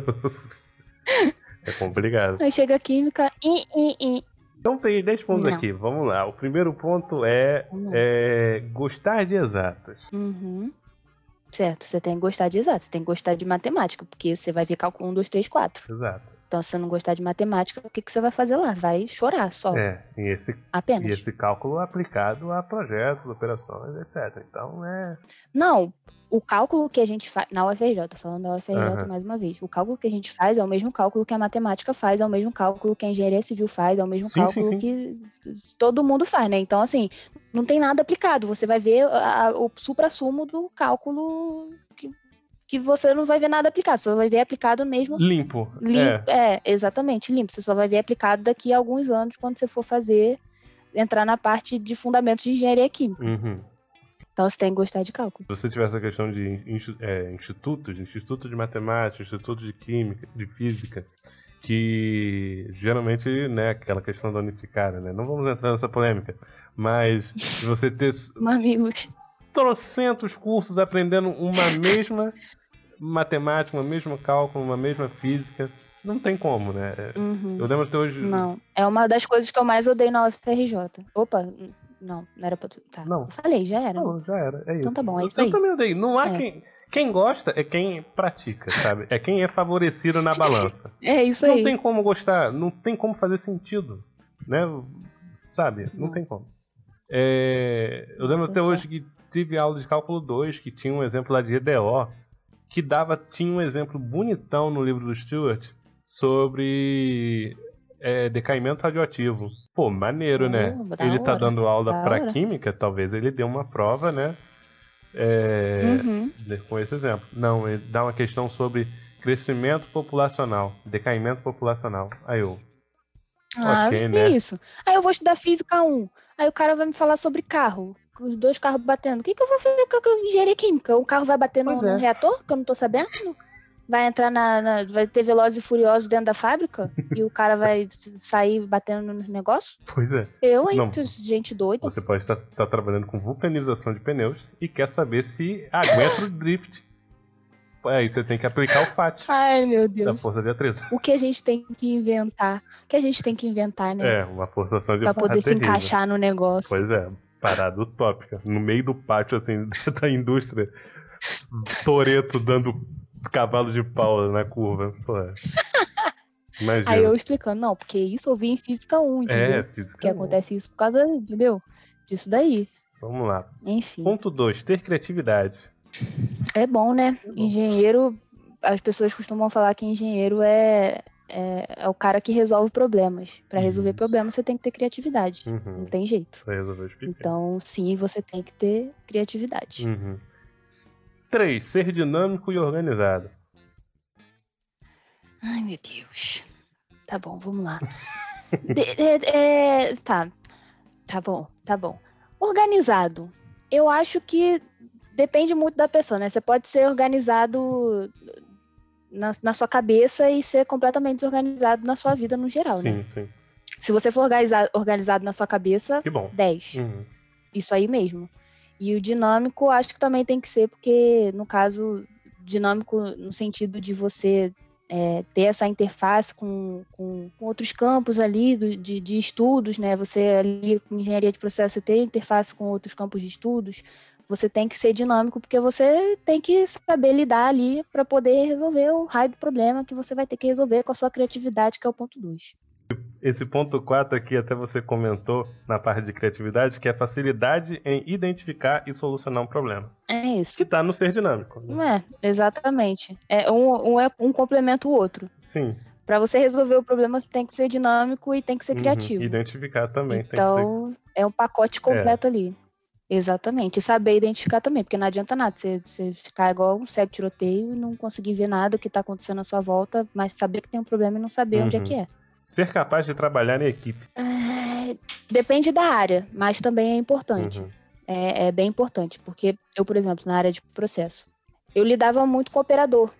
É complicado. Aí chega a química e... e, e. Então tem 10 pontos Não. aqui, vamos lá. O primeiro ponto é, é gostar de exatas. Uhum. Certo, você tem que gostar de exato, você tem que gostar de matemática, porque você vai ver cálculo 1, 2, 3, 4. Exato. Então, se você não gostar de matemática, o que, que você vai fazer lá? Vai chorar só. É, e esse, Apenas. E esse cálculo aplicado a projetos, operações, etc. Então, é. Não, o cálculo que a gente faz. Na UFRJ, tô falando da UFRJ uhum. mais uma vez. O cálculo que a gente faz é o mesmo cálculo que a matemática faz, é o mesmo cálculo que a engenharia civil faz, é o mesmo sim, cálculo sim, sim. que todo mundo faz, né? Então, assim, não tem nada aplicado. Você vai ver a, o supra-sumo do cálculo que, que você não vai ver nada aplicado. Você só vai ver aplicado mesmo. Limpo. limpo é. é, exatamente, limpo. Você só vai ver aplicado daqui a alguns anos, quando você for fazer, entrar na parte de fundamentos de engenharia química. Uhum. Então você tem que gostar de cálculo. Se você tiver essa questão de é, institutos, instituto de matemática, instituto de química, de física, que geralmente, né, aquela questão da unificada, né? Não vamos entrar nessa polêmica, mas você ter <laughs> Mamilos. trocentos cursos aprendendo uma mesma matemática, uma mesma cálculo, uma mesma física, não tem como, né? Uhum. Eu lembro até hoje. Não. É uma das coisas que eu mais odeio na UFRJ. Opa, não, não era pra tu. Tá. Não. Falei, já era. Não, já era. É isso. Então tá bom, é isso eu aí. Eu também odeio. Não há é. quem. Quem gosta é quem pratica, sabe? É quem é favorecido na balança. <laughs> é isso não aí. Não tem como gostar, não tem como fazer sentido. Né? Sabe? Não, não tem como. É... Eu lembro até certo. hoje que tive aula de cálculo 2 que tinha um exemplo lá de EDO que dava. Tinha um exemplo bonitão no livro do Stewart sobre é, decaimento radioativo. Pô, maneiro, né? ele tá dando aula para química, talvez ele dê uma prova, né? É, uhum. Com esse exemplo. Não, ele dá uma questão sobre crescimento populacional, decaimento populacional. Aí eu. Ah, ok, né? isso. Aí eu vou estudar física 1. Aí o cara vai me falar sobre carro. Os dois carros batendo. O que, que eu vou fazer com engenharia química? O carro vai bater no, é. no reator, que eu não tô sabendo? Vai entrar na, na, Vai ter Velozes e Furiosos dentro da fábrica e o cara vai sair batendo nos negócios? Pois é. Eu, hein? Gente doida. Você pode estar, estar, trabalhando com vulcanização de pneus e quer saber se aguenta o drift. Aí você tem que aplicar o FAT. Ai, meu Deus. Da força de atrito. O que a gente tem que inventar? O que a gente tem que inventar, né? É, uma forçação de Pra poder se encaixar no negócio. Pois é, parada utópica. No meio do pátio, assim, <laughs> da indústria. Toreto dando cavalo de pau na curva. Pô. Imagina. Aí eu explicando, não, porque isso eu vi em Física 1, entendeu? É, Física Que 1. acontece isso por causa, entendeu? Disso daí. Vamos lá. Enfim. Ponto 2, ter criatividade. É bom, né? É bom. Engenheiro, as pessoas costumam falar que engenheiro é, é, é o cara que resolve problemas. Para resolver problemas, você tem que ter criatividade. Uhum. Não tem jeito. Pra resolver os Então, sim, você tem que ter criatividade. Uhum. 3. Ser dinâmico e organizado. Ai, meu Deus. Tá bom, vamos lá. <laughs> De- é- é- tá. Tá bom, tá bom. Organizado. Eu acho que depende muito da pessoa, né? Você pode ser organizado na, na sua cabeça e ser completamente desorganizado na sua vida no geral, né? sim, sim. Se você for organizado, organizado na sua cabeça, Que bom. 10. Uhum. Isso aí mesmo. E o dinâmico, acho que também tem que ser, porque, no caso, dinâmico no sentido de você é, ter essa interface com, com, com outros campos ali do- de, de estudos, né? Você ali com engenharia de processo, ter interface com outros campos de estudos, você tem que ser dinâmico, porque você tem que saber lidar ali para poder resolver o raio do problema que você vai ter que resolver com a sua criatividade, que é o ponto 2. Esse ponto 4 aqui, até você comentou na parte de criatividade, que é a facilidade em identificar e solucionar um problema. É isso. Que tá no ser dinâmico. né? É, exatamente. É um, um, é, um complementa o outro. Sim. Para você resolver o problema, você tem que ser dinâmico e tem que ser Uhum. criativo. Identificar também tem que ser. então, é um pacote completo ali. Exatamente. E saber identificar também, porque não adianta nada você, você ficar igual um cego tiroteio e não conseguir ver nada que está acontecendo à sua volta, mas saber que tem um problema e não saber onde é Uhum. que é. Ser capaz de trabalhar em equipe. É, Depende da área, mas também é importante. Uhum. É, é bem importante, porque eu, por exemplo, na área de processo, eu lidava muito com o operador.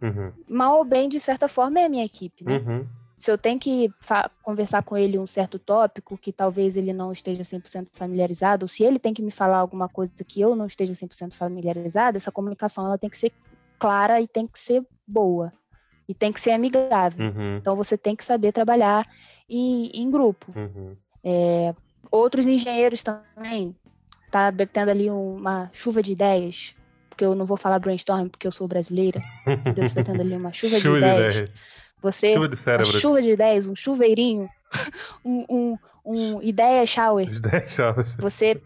Uhum. Mal ou bem, de certa forma, é a minha equipe, né? Uhum. se eu tenho que conversar com ele um certo tópico que talvez ele não esteja 100% familiarizado, ou se ele tem que me falar alguma coisa que eu não esteja 100% familiarizado, essa comunicação ela tem que ser clara e tem que ser boa. E tem que ser amigável. Uhum. Então você tem que saber trabalhar em, em grupo. Uhum. É, outros engenheiros também, tá tendo ali uma chuva de ideias, porque eu não vou falar brainstorm porque eu sou brasileira, <laughs> Deus está tendo ali uma chuva, de Chuva de ideias. ideias. Você Chuva de uma chuva de ideias, um chuveirinho, <laughs> um, um, um ideia shower. 10 chaves. Você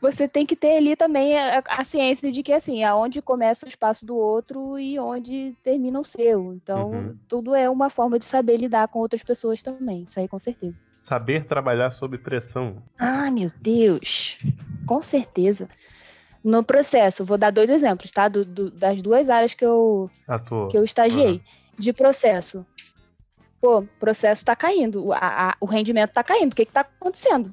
você tem que ter ali também a, a ciência de que assim, aonde começa o espaço do outro e onde termina o seu. Então, Uhum. tudo é uma forma de saber lidar com outras pessoas também, isso aí com certeza. Saber trabalhar sob pressão. Ah, meu Deus! Com certeza. No processo, vou dar dois exemplos, tá? Do- do- das duas áreas que eu, Ator. que eu estagiei. De processo. Pô, o processo tá caindo, o- a- a- o rendimento tá caindo. O que que tá acontecendo?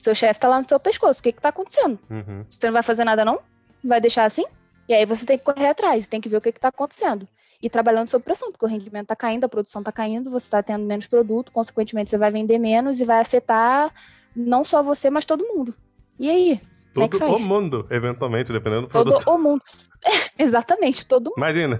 Seu chefe tá lá no seu pescoço, o que que tá acontecendo? Uhum. Você não vai fazer nada não? Vai deixar assim? E aí você tem que correr atrás, tem que ver o que que tá acontecendo. E trabalhando sob pressão, porque o rendimento tá caindo, a produção tá caindo, você tá tendo menos produto, consequentemente você vai vender menos e vai afetar não só você, mas todo mundo. E aí? É Todo o faz? mundo, eventualmente, dependendo do Todo produto. o mundo. É, <laughs> exatamente, todo mundo. Imagina,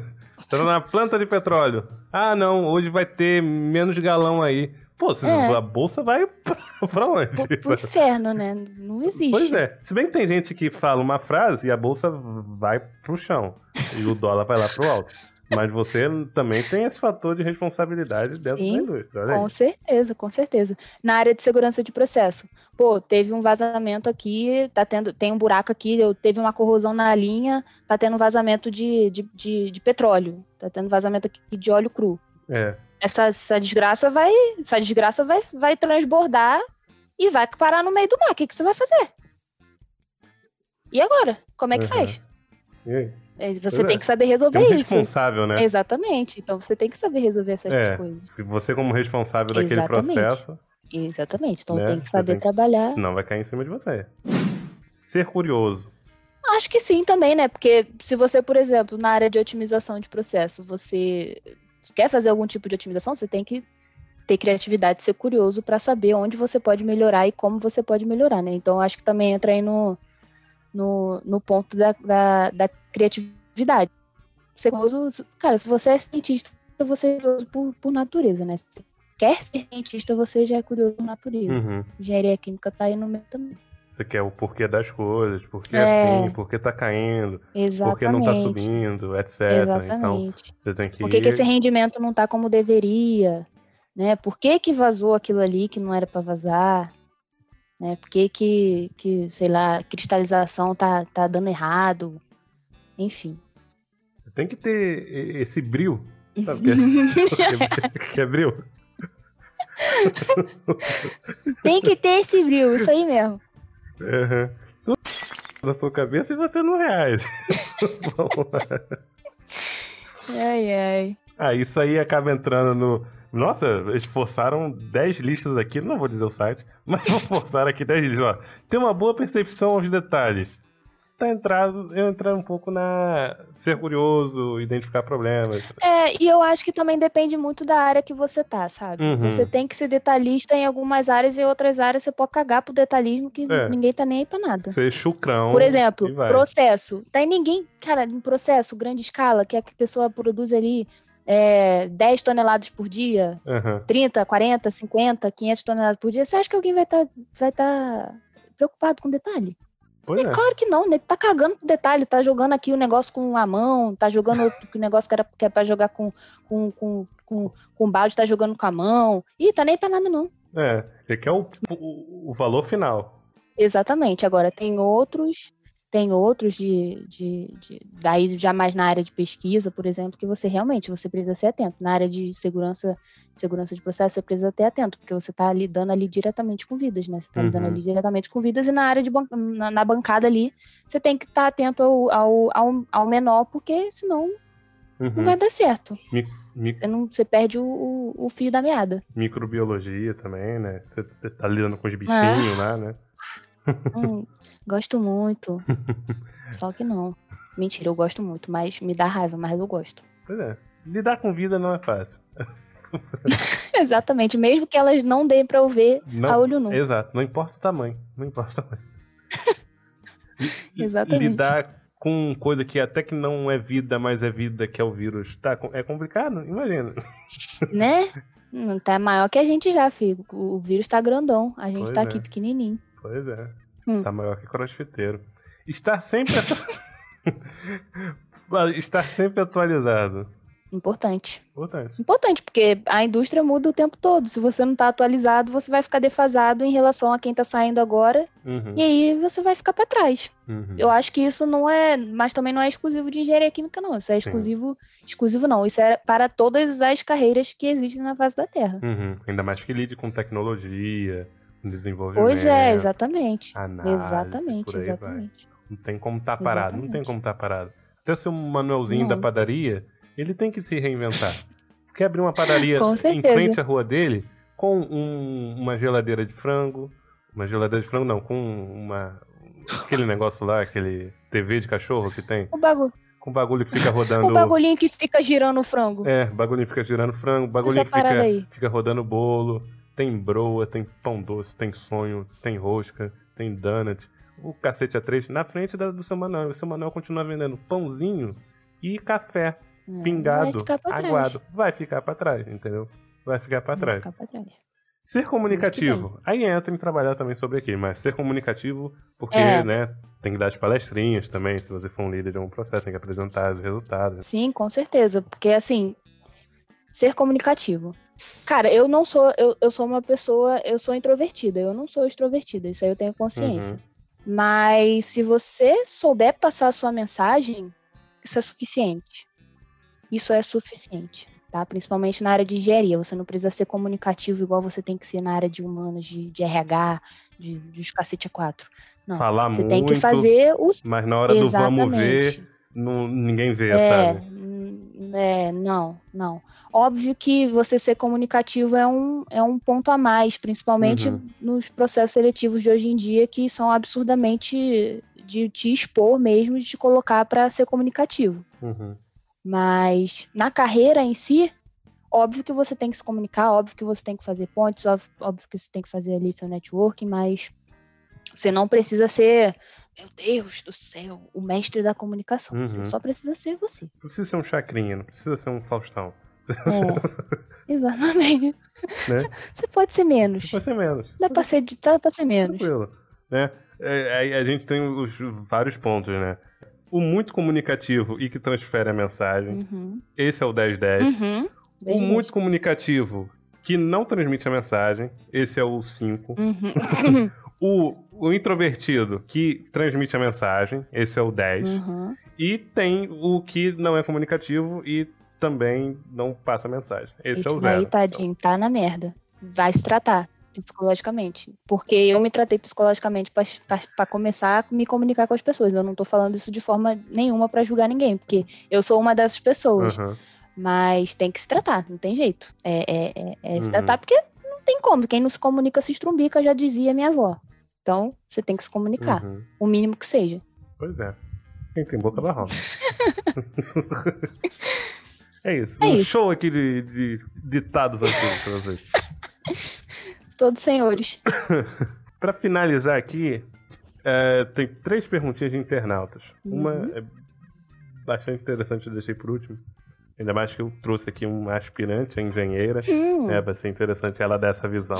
tá na planta de petróleo. Ah, não, hoje vai ter menos galão aí. Pô, se- É. a bolsa vai <laughs> pra, pra onde? Pro, pro inferno, né? Não existe. Pois é. Se bem que tem gente que fala uma frase e a bolsa vai pro chão. E o dólar vai lá pro alto. Mas você também tem esse fator de responsabilidade dentro Sim, da indústria. Olha aí. Com certeza, com certeza. Na área de segurança de processo. Pô, teve um vazamento aqui, tá tendo, tem um buraco aqui, eu teve uma corrosão na linha, tá tendo vazamento de, de, de, de petróleo, tá tendo vazamento aqui de óleo cru. É. Essa, essa desgraça vai, essa desgraça vai, vai transbordar e vai parar no meio do mar. O que, que você vai fazer? E agora? Como é que Uhum. faz? E aí? É, Você tem é. que saber resolver Tem um isso. responsável, né? Exatamente. Então você tem que saber resolver essas É. coisas. Você como responsável daquele Exatamente. processo, Exatamente. Então Né? tem que saber tem que- trabalhar. senão vai cair em cima de você. Ser curioso. Acho que sim também, né? Porque se você, por exemplo, na área de otimização de processo, você quer fazer algum tipo de otimização, você tem que ter criatividade, ser curioso para saber onde você pode melhorar e como você pode melhorar, né? Então acho que também entra aí no, no, no ponto da, da, da criatividade. Ser curioso, cara, se você é cientista, você é curioso por, por natureza, né? Se quer ser cientista, você já é curioso por natureza. Uhum. Engenharia química tá aí no meio também. Você quer o porquê das coisas, por que É. assim, por que tá caindo, Exatamente. por que não tá subindo, etc. Então, Exatamente. você tem que Por que, que esse rendimento não tá como deveria? Né? Por que, que vazou aquilo ali que não era para vazar? Né? Por que, que, que, sei lá, cristalização tá, tá dando errado? Enfim. Tem que ter esse bril. Sabe o que é, <laughs> <laughs> que é bril? Tem que ter esse brilho, isso aí mesmo. Uhum. Na sua cabeça e você não reage. <laughs> Vamos lá. Ai, ai. Ah, isso aí acaba entrando no. Nossa, eles forçaram 10 listas aqui, não vou dizer o site, mas vou forçar aqui 10 listas. Ó, tem uma boa percepção aos detalhes está entrado, eu entrar um pouco na ser curioso, identificar problemas. É, e eu acho que também depende muito da área que você tá, sabe? Uhum. Você tem que ser detalhista em algumas áreas e em outras áreas você pode cagar pro detalhismo que é. ninguém tá nem aí pra nada. Ser chucrão. Por exemplo, processo. Tem ninguém, cara, em processo, grande escala, que a pessoa produz ali é, 10 toneladas por dia, uhum. 30, 40, 50, 500 toneladas por dia, você acha que alguém vai estar tá, vai tá preocupado com detalhe? Pois é. Claro que não, né? Tá cagando pro detalhe, tá jogando aqui o negócio com a mão, tá jogando outro negócio que, era, que é pra jogar com, com, com, com, com balde, tá jogando com a mão. Ih, tá nem pra nada, não. É, ele quer o, o, o valor final. Exatamente. Agora, tem outros tem outros de, de, de, daí já mais na área de pesquisa, por exemplo, que você realmente você precisa ser atento. Na área de segurança, segurança de processo, você precisa ter atento, porque você está lidando ali diretamente com vidas, né? Você está uhum. lidando ali diretamente com vidas e na área de na, na bancada ali, você tem que estar tá atento ao, ao, ao, ao, menor, porque senão uhum. não vai dar certo. Você, não, você perde o, o, o, fio da meada. Microbiologia também, né? Você está lidando com os bichinhos é. lá, né? Hum, <laughs> Gosto muito. <laughs> Só que não. Mentira, eu gosto muito, mas me dá raiva, mas eu gosto. <laughs> Pois é. Lidar com vida não é fácil. <laughs> Exatamente, mesmo que elas não deem pra eu ver não, a olho nu. Exato, não importa o tamanho. Não importa o tamanho. Exatamente. Lidar com coisa que até que não é vida, mas é vida, que é o vírus, tá, é complicado? Imagina. Né? Tá maior que a gente já, filho. O vírus tá grandão. A gente pois tá é. aqui pequenininho. Pois é. Hum. Tá maior que crossfiteiro. Estar sempre atu... <laughs> Estar sempre atualizado. Importante. Importante. Importante, porque a indústria muda o tempo todo. Se você não está atualizado, você vai ficar defasado em relação a quem está saindo agora. Uhum. E aí você vai ficar para trás. Uhum. Eu acho que isso não é. Mas também não é exclusivo de engenharia química, não. Isso é Sim. exclusivo. Exclusivo não. Isso é para todas as carreiras que existem na face da Terra. Uhum. Ainda mais que lide com tecnologia desenvolvimento. Pois é, exatamente. Análise, exatamente, exatamente. Vai. Não tem como estar tá parado, exatamente. não tem como estar tá parado. Até o seu manualzinho não. da padaria, ele tem que se reinventar. Quer abrir uma padaria <laughs> em frente à rua dele com um, uma geladeira de frango, uma geladeira de frango não, com uma aquele negócio lá, aquele TV de cachorro que tem. O bagulho. Com o bagulho que fica rodando. <laughs> O bagulhinho que fica girando o frango. É, bagulhinho que fica girando frango, bagulhinho que fica, fica rodando bolo. Tem broa, tem pão doce, tem sonho, tem rosca, tem donut. O cacete a três na frente do seu Manuel. O seu Manuel continua vendendo pãozinho e café é, pingado, vai aguado. Trás. Vai ficar para trás, entendeu? Vai ficar para trás. Ficar trás. Ser comunicativo. Aí entra em trabalhar também sobre aqui, mas ser comunicativo, porque, é. né, tem que dar as palestrinhas também, se você for um líder de um processo, tem que apresentar os resultados. Sim, com certeza, porque assim, ser comunicativo. Cara, eu não sou, eu, eu sou uma pessoa, eu sou introvertida, eu não sou extrovertida, isso aí eu tenho consciência. Uhum. Mas se você souber passar a sua mensagem, isso é suficiente. Isso é suficiente, tá? Principalmente na área de engenharia. Você não precisa ser comunicativo igual você tem que ser na área de humanos, de, de RH, de, de cacete a quatro. Não, Falar você muito, tem que fazer os. Mas na hora Exatamente. do vamos ver, não, ninguém vê, é, sabe? É, não, não. Óbvio que você ser comunicativo é um, é um ponto a mais, principalmente uhum. nos processos seletivos de hoje em dia, que são absurdamente de te expor mesmo, de te colocar para ser comunicativo. Uhum. Mas na carreira em si, óbvio que você tem que se comunicar, óbvio que você tem que fazer pontes, óbvio, óbvio que você tem que fazer ali seu networking, mas você não precisa ser meu Deus do céu, o mestre da comunicação. Uhum. Você só precisa ser você. Não precisa ser um chacrinha, não precisa ser um Faustão. É, <laughs> exatamente. Né? Você pode ser menos. Você pode ser menos. Dá pra ser, dá pra ser menos. Tranquilo. Né? É, a gente tem os vários pontos, né? O muito comunicativo e que transfere a mensagem. Uhum. Esse é o 1010. Uhum. O muito comunicativo que não transmite a mensagem. Esse é o 5. Uhum. <laughs> o, o introvertido que transmite a mensagem, esse é o 10. Uhum. E tem o que não é comunicativo e também não passa mensagem. Esse, esse é o zero. Aí, tadinho, tá na merda. Vai se tratar psicologicamente. Porque eu me tratei psicologicamente para começar a me comunicar com as pessoas. Eu não tô falando isso de forma nenhuma para julgar ninguém, porque eu sou uma dessas pessoas. Uhum. Mas tem que se tratar, não tem jeito. É, é, é, é uhum. se tratar porque não tem como. Quem não se comunica se estrumbica, já dizia minha avó. Então, você tem que se comunicar. Uhum. O mínimo que seja. Pois é. Quem tem boca da roda. <laughs> é isso. É um isso. show aqui de, de ditados antigos pra vocês. <laughs> Todos senhores. <coughs> pra finalizar aqui, é, tem três perguntinhas de internautas. Uhum. Uma é bastante interessante, eu deixei por último. Ainda mais que eu trouxe aqui uma aspirante, a engenheira. Uhum. É, vai ser interessante ela dar essa visão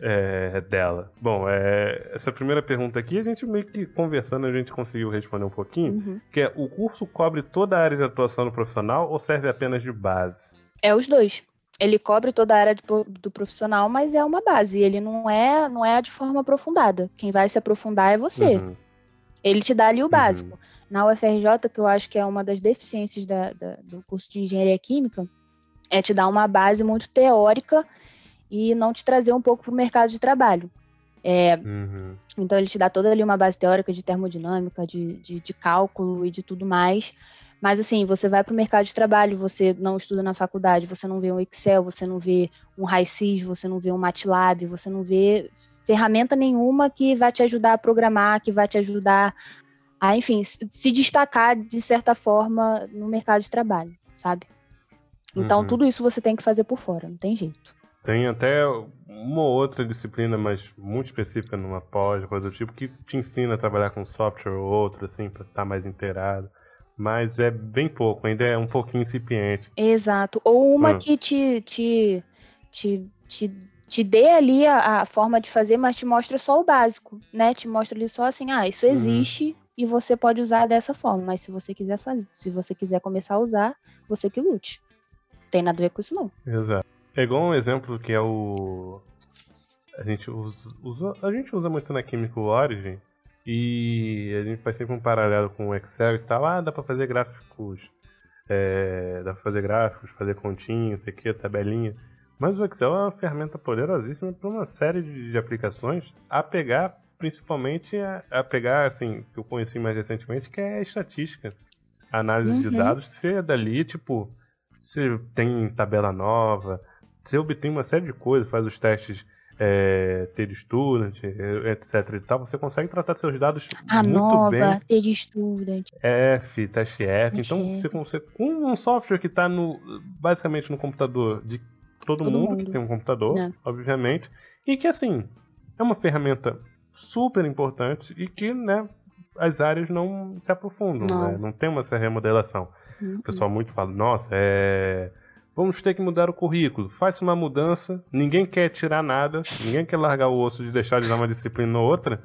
é, dela. Bom, é, essa primeira pergunta aqui, a gente meio que conversando, a gente conseguiu responder um pouquinho, uhum. que é, o curso cobre toda a área de atuação do profissional ou serve apenas de base? É os dois. Ele cobre toda a área do, do profissional, mas é uma base. Ele não é, não é de forma aprofundada. Quem vai se aprofundar é você. Uhum. Ele te dá ali o uhum. básico. Na UFRJ, que eu acho que é uma das deficiências da, da, do curso de engenharia química, é te dar uma base muito teórica e não te trazer um pouco para o mercado de trabalho. É, uhum. Então ele te dá toda ali uma base teórica de termodinâmica, de, de, de cálculo e de tudo mais. Mas assim, você vai para o mercado de trabalho, você não estuda na faculdade, você não vê um Excel, você não vê um RaiCis, você não vê um MATLAB, você não vê ferramenta nenhuma que vai te ajudar a programar, que vai te ajudar a, enfim, se destacar de certa forma no mercado de trabalho, sabe? Então uhum. tudo isso você tem que fazer por fora, não tem jeito. Tem até uma outra disciplina, mas muito específica numa pós, coisa do tipo, que te ensina a trabalhar com software ou outro, assim, para estar tá mais inteirado. Mas é bem pouco, ainda é um pouquinho incipiente. Exato. Ou uma hum. que te, te, te, te, te dê ali a, a, forma de fazer, mas te mostra só o básico, né? Te mostra ali só assim, ah, isso uhum. existe e você pode usar dessa forma. Mas se você quiser fazer, se você quiser começar a usar, você que lute. Tem nada a ver com isso, não. Exato. Pegou um exemplo que é o. A gente usa, usa, a gente usa muito na química o Origin e a gente faz sempre um paralelo com o Excel e tal. Ah, dá pra fazer gráficos. É, dá pra fazer gráficos, fazer continha, sei que, tabelinha. Mas o Excel é uma ferramenta poderosíssima para uma série de, de, aplicações, a pegar principalmente a, a, pegar, assim, que eu conheci mais recentemente, que é a estatística. A análise uhum. de dados, você dali, tipo, você tem tabela nova, você obtém uma série de coisas, faz os testes é, ter student, etc e tal, você consegue tratar seus dados a muito nova, bem. ter student. F, teste F. Teste então, F. Você, com um software que está no, basicamente no computador de todo, todo mundo, mundo, que tem um computador, é. obviamente, e que, assim, é uma ferramenta super importante e que, né, as áreas não se aprofundam, não, né? não tem uma essa remodelação. Uhum. O pessoal muito fala, nossa, é Vamos ter que mudar o currículo. Faz uma mudança, ninguém quer tirar nada, ninguém quer largar o osso de deixar de dar uma disciplina ou outra.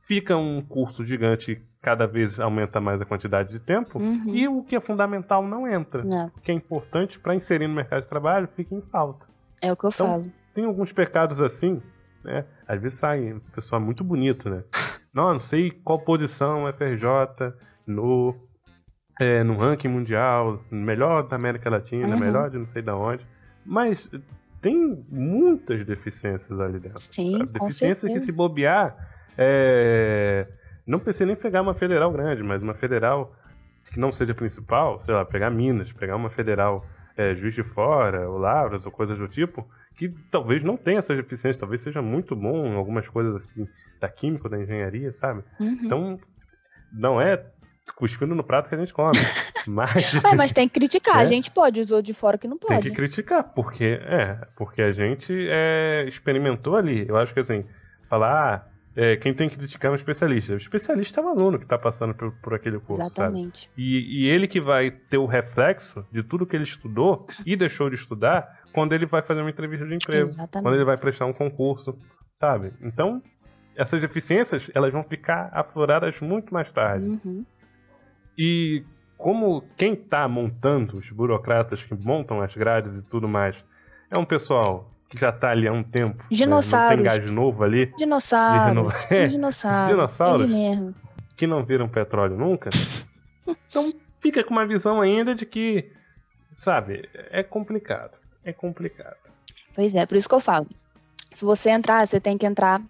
Fica um curso gigante, cada vez aumenta mais a quantidade de tempo, uhum. e o que é fundamental não entra. Não. O que é importante para inserir no mercado de trabalho fica em falta. É o que eu então, falo. Tem alguns pecados assim, né? Às vezes sai pessoal muito bonito, né? <laughs> Não, não sei qual posição FRJ no é, no ranking mundial, melhor da América Latina, uhum. melhor de não sei da onde. Mas tem muitas deficiências ali dentro. Sim? Deficiências que se bobear, é... não precisa nem pegar uma federal grande, mas uma federal que não seja principal, sei lá, pegar Minas, pegar uma federal é, Juiz de Fora, ou Lavras, ou coisas do tipo, que talvez não tenha essas deficiências, talvez seja muito bom em algumas coisas assim, da química, da engenharia, sabe? Uhum. Então, não é cuspindo no prato que a gente come. <laughs> Mas, mas tem que criticar, <laughs> é, a gente pode, os outros de fora que não pode. Tem que criticar, porque é, porque a gente é, experimentou ali. Eu acho que assim, falar, ah, é, quem tem que criticar é um especialista. O especialista é o aluno que está passando por, por, aquele curso, Exatamente. E, e, ele que vai ter o reflexo de tudo que ele estudou e deixou de estudar quando ele vai fazer uma entrevista de emprego, Exatamente. quando ele vai prestar um concurso, sabe? Então, essas deficiências, elas vão ficar afloradas muito mais tarde. Uhum. E como quem está montando, os burocratas que montam as grades e tudo mais, é um pessoal que já está ali há um tempo. Dinossauros. Né? Não tem gás novo ali. Dinossauros. Reno... <laughs> É, dinossauros. Dinossauros. Que não viram petróleo nunca. <laughs> então fica com uma visão ainda de que, sabe, é complicado. É complicado. Pois é, por isso que eu falo. Se você entrar, você tem que entrar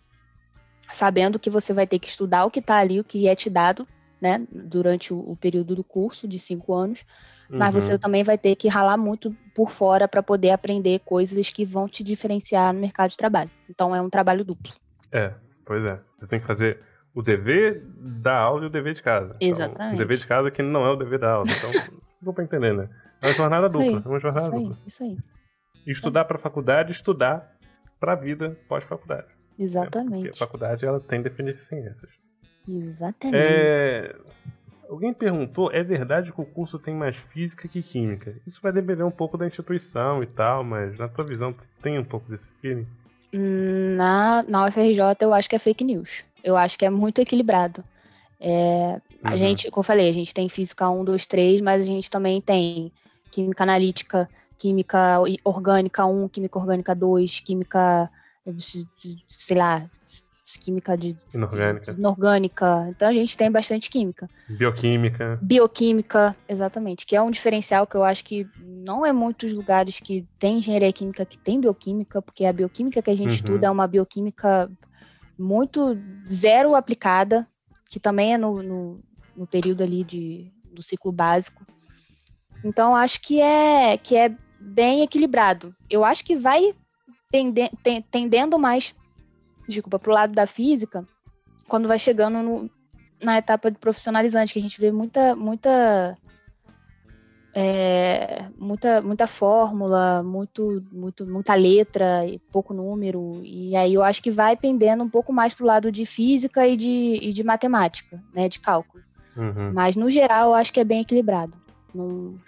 sabendo que você vai ter que estudar o que está ali, o que é te dado né, durante o, o período do curso de cinco anos, uhum. mas você também vai ter que ralar muito por fora para poder aprender coisas que vão te diferenciar no mercado de trabalho. Então é um trabalho duplo. É, pois é. Você tem que fazer o dever da aula e o dever de casa. Exatamente. Então, o dever de casa que não é o dever da aula. Então, <laughs> deu para entender, né? É uma jornada dupla. É uma jornada isso dupla. Aí, isso aí. Estudar para faculdade, estudar para a vida pós-faculdade. Exatamente. Porque a faculdade ela tem deficiências. Exatamente. É... Alguém perguntou, é verdade que o curso tem mais física que química? Isso vai depender um pouco da instituição e tal, mas na tua visão tem um pouco desse feeling? Na, na UFRJ eu acho que é fake news. Eu acho que é muito equilibrado. É, a uhum. gente, como eu falei, a gente tem física 1, 2, 3, mas a gente também tem química analítica, química orgânica 1, química orgânica 2, química, sei lá, química de inorgânica. Inorgânica. Então a gente tem bastante química. Bioquímica. Bioquímica, exatamente, que é um diferencial que eu acho que não é muitos lugares que tem engenharia química que tem bioquímica, porque a bioquímica que a gente uhum. estuda é uma bioquímica muito zero aplicada, que também é no, no, no período ali de, do ciclo básico. Então acho que é que é bem equilibrado. Eu acho que vai tendendo mais desculpa, pro lado da física, quando vai chegando no, na etapa de profissionalizante, que a gente vê muita, muita, é, muita, muita fórmula, muito, muito, muita letra e pouco número. E aí eu acho que vai pendendo um pouco mais pro lado de física e de, e de matemática, né, de cálculo. Uhum. Mas no geral eu acho que é bem equilibrado. Não,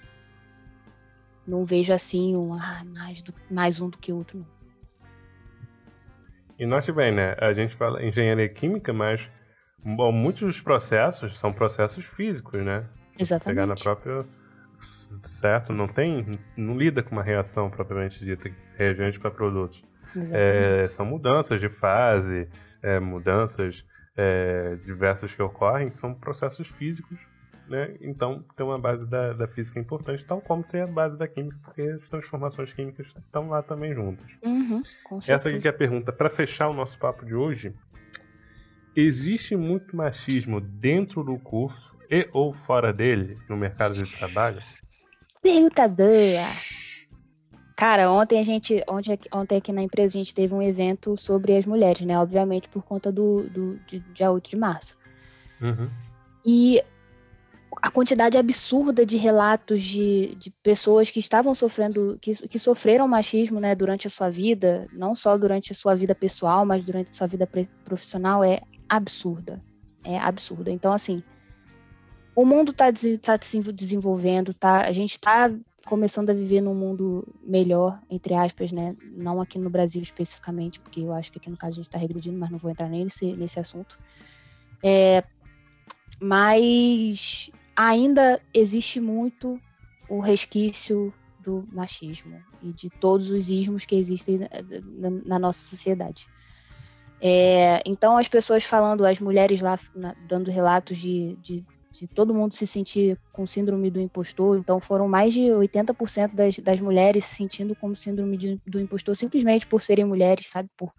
não vejo assim um, ah, mais, do, mais um do que outro. Não. E note bem, né? A gente fala engenharia química, mas bom, muitos dos processos são processos físicos, né? Exatamente. Pegar na própria. Certo? Não tem. Não lida com uma reação propriamente dita, reagente para produtos. É, são mudanças de fase, é, mudanças é, diversas que ocorrem, são processos físicos né? Então tem uma base da, da física importante, tal como tem a base da química, porque as transformações químicas estão lá também juntas. Uhum, Essa aqui é a pergunta. Para fechar o nosso papo de hoje, existe muito machismo dentro do curso e ou fora dele no mercado de trabalho? Pergunta boa! Cara, ontem a gente, ontem, ontem aqui na empresa a gente teve um evento sobre as mulheres, né? Obviamente por conta do, do de, dia 8 de março. Uhum. E a quantidade absurda de relatos de, de pessoas que estavam sofrendo, que, que sofreram machismo né, durante a sua vida, não só durante a sua vida pessoal, mas durante a sua vida profissional, é absurda. É absurda. Então, assim, o mundo está tá se desenvolvendo, tá, a gente está começando a viver num mundo melhor, entre aspas, né? Não aqui no Brasil especificamente, porque eu acho que aqui no caso a gente está regredindo, mas não vou entrar nem nesse, nesse assunto. É, mas ainda existe muito o resquício do machismo e de todos os ismos que existem na, na nossa sociedade. É, então, as pessoas falando, as mulheres lá na, dando relatos de, de, de, todo mundo se sentir com síndrome do impostor. Então, foram mais de 80% das, das mulheres se sentindo como síndrome de, do impostor simplesmente por serem mulheres, sabe? Por,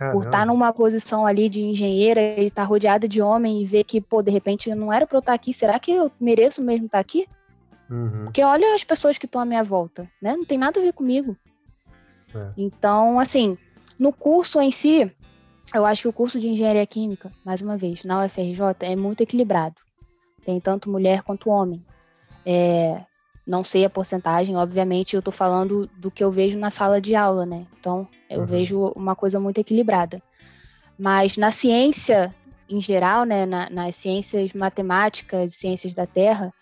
Caramba. por estar numa posição ali de engenheira e estar rodeada de homem e ver que, pô, de repente não era para eu estar aqui, será que eu mereço mesmo estar aqui? Uhum. Porque olha as pessoas que estão à minha volta, né? Não tem nada a ver comigo. É. Então, assim, no curso em si, eu acho que o curso de engenharia química, mais uma vez, na UFRJ, é muito equilibrado. Tem tanto mulher quanto homem. É, não sei a porcentagem, obviamente, eu estou falando do que eu vejo na sala de aula, né? Então, eu uhum. vejo uma coisa muito equilibrada. Mas na ciência em geral, né, na, nas ciências matemáticas, ciências da Terra,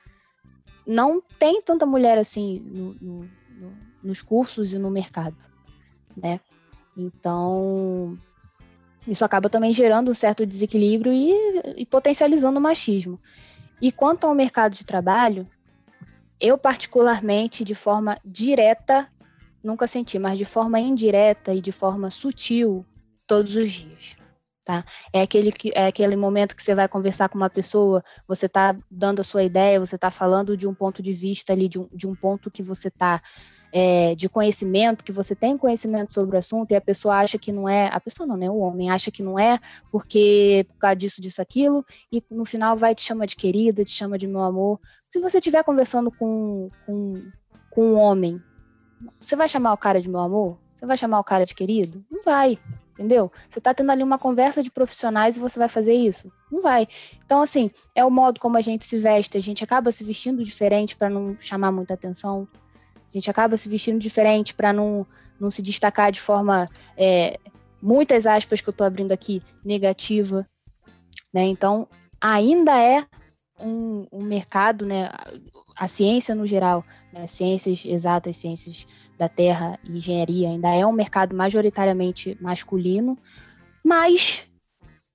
não tem tanta mulher assim no, no, no, nos cursos e no mercado, né? Então, isso acaba também gerando um certo desequilíbrio e, e potencializando o machismo. E quanto ao mercado de trabalho, eu, particularmente, de forma direta, nunca senti, mas de forma indireta e de forma sutil, todos os dias. Tá? É, aquele que, é aquele momento que você vai conversar com uma pessoa, você está dando a sua ideia, você está falando de um ponto de vista ali, de um, de um ponto que você está é, de conhecimento, que você tem conhecimento sobre o assunto e a pessoa acha que não é, a pessoa não, né? O homem acha que não é porque por causa disso, disso, aquilo, e no final vai te chama de querida, te chama de meu amor. Se você estiver conversando com, com, com um homem, você vai chamar o cara de meu amor? Você vai chamar o cara de querido? Não vai entendeu? Você está tendo ali uma conversa de profissionais e você vai fazer isso? Não vai. Então, assim, é o modo como a gente se veste, a gente acaba se vestindo diferente para não chamar muita atenção, a gente acaba se vestindo diferente para não, não se destacar de forma, é, muitas aspas que eu estou abrindo aqui, negativa, né? Então, ainda é um, um, mercado, né, a ciência no geral, né, ciências exatas, ciências da terra e engenharia ainda é um mercado majoritariamente masculino, mas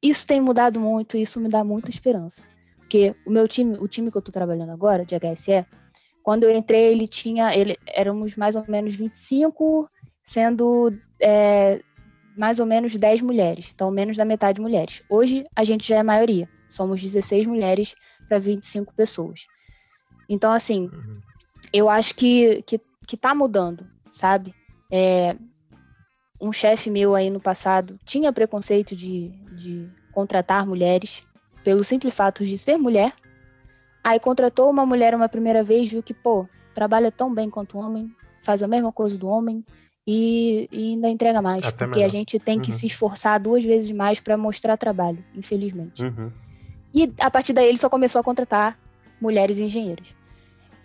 isso tem mudado muito e isso me dá muita esperança. Porque o meu time, o time que eu estou trabalhando agora, de HSE, quando eu entrei, ele tinha, ele, éramos mais ou menos 25, sendo é, mais ou menos 10 mulheres, então menos da metade mulheres. Hoje a gente já é a maioria, somos 16 mulheres para 25 pessoas. Então, assim, uhum. eu acho que, que, que tá mudando sabe? É, um chefe meu aí no passado tinha preconceito de, de contratar mulheres pelo simples fato de ser mulher. Aí contratou uma mulher uma primeira vez, viu que, pô, trabalha tão bem quanto o homem, faz a mesma coisa do homem e, e ainda entrega mais. Até porque melhor. a gente tem que uhum. se esforçar duas vezes mais para mostrar trabalho, infelizmente. Uhum. E a partir daí ele só começou a contratar mulheres engenheiras.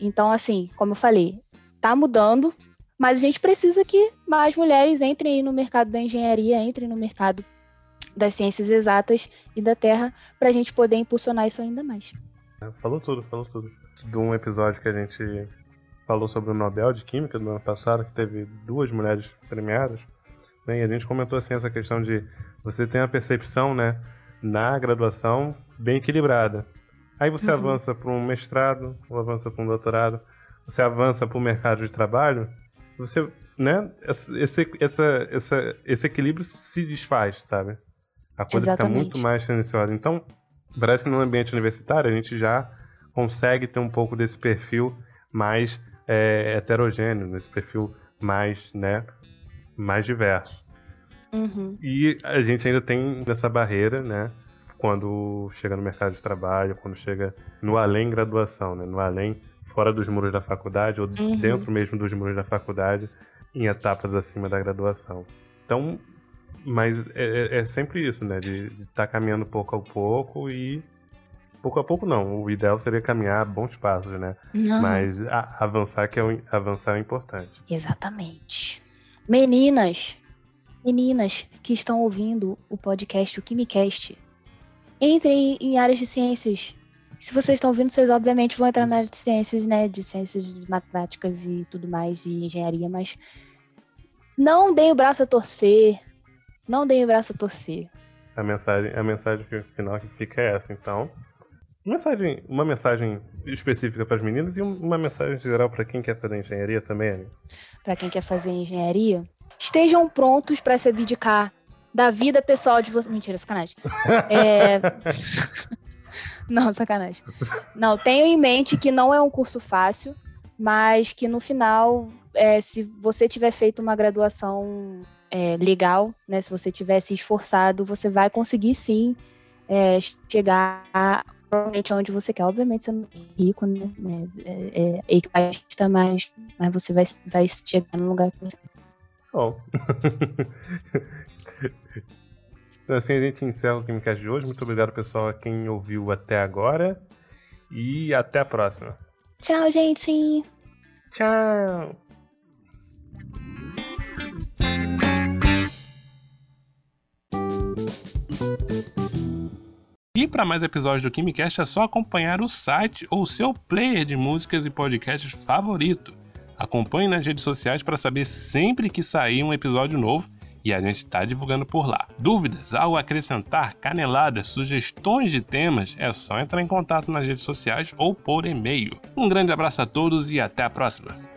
Então, assim, como eu falei, tá mudando, mas a gente precisa que mais mulheres entrem no mercado da engenharia, entrem no mercado das ciências exatas e da terra, para a gente poder impulsionar isso ainda mais. É, falou tudo, falou tudo. De um episódio que a gente falou sobre o Nobel de Química do ano passado, que teve duas mulheres premiadas, né, e a gente comentou assim essa questão de você ter a percepção, né, na graduação bem equilibrada. Aí você uhum. avança para um mestrado, ou avança para um doutorado, você avança para o mercado de trabalho, você, né, esse, essa, essa, esse equilíbrio se desfaz, sabe? A coisa Exatamente. fica muito mais silenciosa. Então, parece que no ambiente universitário a gente já consegue ter um pouco desse perfil mais é, heterogêneo, desse perfil mais, né, mais diverso. Uhum. E a gente ainda tem essa barreira, né, quando chega no mercado de trabalho, quando chega no além graduação, né, no além fora dos muros da faculdade ou uhum. dentro mesmo dos muros da faculdade, em etapas acima da graduação. Então, mas é, é, é sempre isso, né? De estar tá caminhando pouco a pouco e. Pouco a pouco não, o ideal seria caminhar bons passos, né? Não. Mas a, avançar que é o, avançar é importante. Exatamente. Meninas, meninas que estão ouvindo o podcast, o KimiCast, entrem em áreas de ciências, se vocês estão ouvindo, vocês obviamente vão entrar Isso. na área de ciências, né? De ciências matemáticas e tudo mais, de engenharia, mas não deem o braço a torcer. Não deem o braço a torcer. A mensagem, a mensagem final que fica é essa, então. Uma mensagem, uma mensagem específica para as meninas e uma mensagem geral para quem quer fazer engenharia também, Para quem quer fazer engenharia, estejam prontos para se abdicar da vida pessoal de vocês. Mentira, sacanagem. <laughs> é... <laughs> Não, sacanagem. Não, tenho em mente que não é um curso fácil, mas que no final, é, se você tiver feito uma graduação é, legal, né, se você tiver se esforçado, você vai conseguir sim é, chegar provavelmente onde você quer. Obviamente você não é rico, né? É, é, é mas, mas você vai, vai chegar no lugar que você quer. <laughs> Oh. Assim a gente encerra o Gamecast de hoje. Muito obrigado, pessoal, a quem ouviu até agora. E até a próxima. Tchau, gente. Tchau. E para mais episódios do KimiCast é só acompanhar o site ou seu player de músicas e podcasts favorito. Acompanhe nas redes sociais para saber sempre que sair um episódio novo e a gente está divulgando por lá. Dúvidas, algo a acrescentar, caneladas, sugestões de temas, é só entrar em contato nas redes sociais ou por e-mail. Um grande abraço a todos e até a próxima!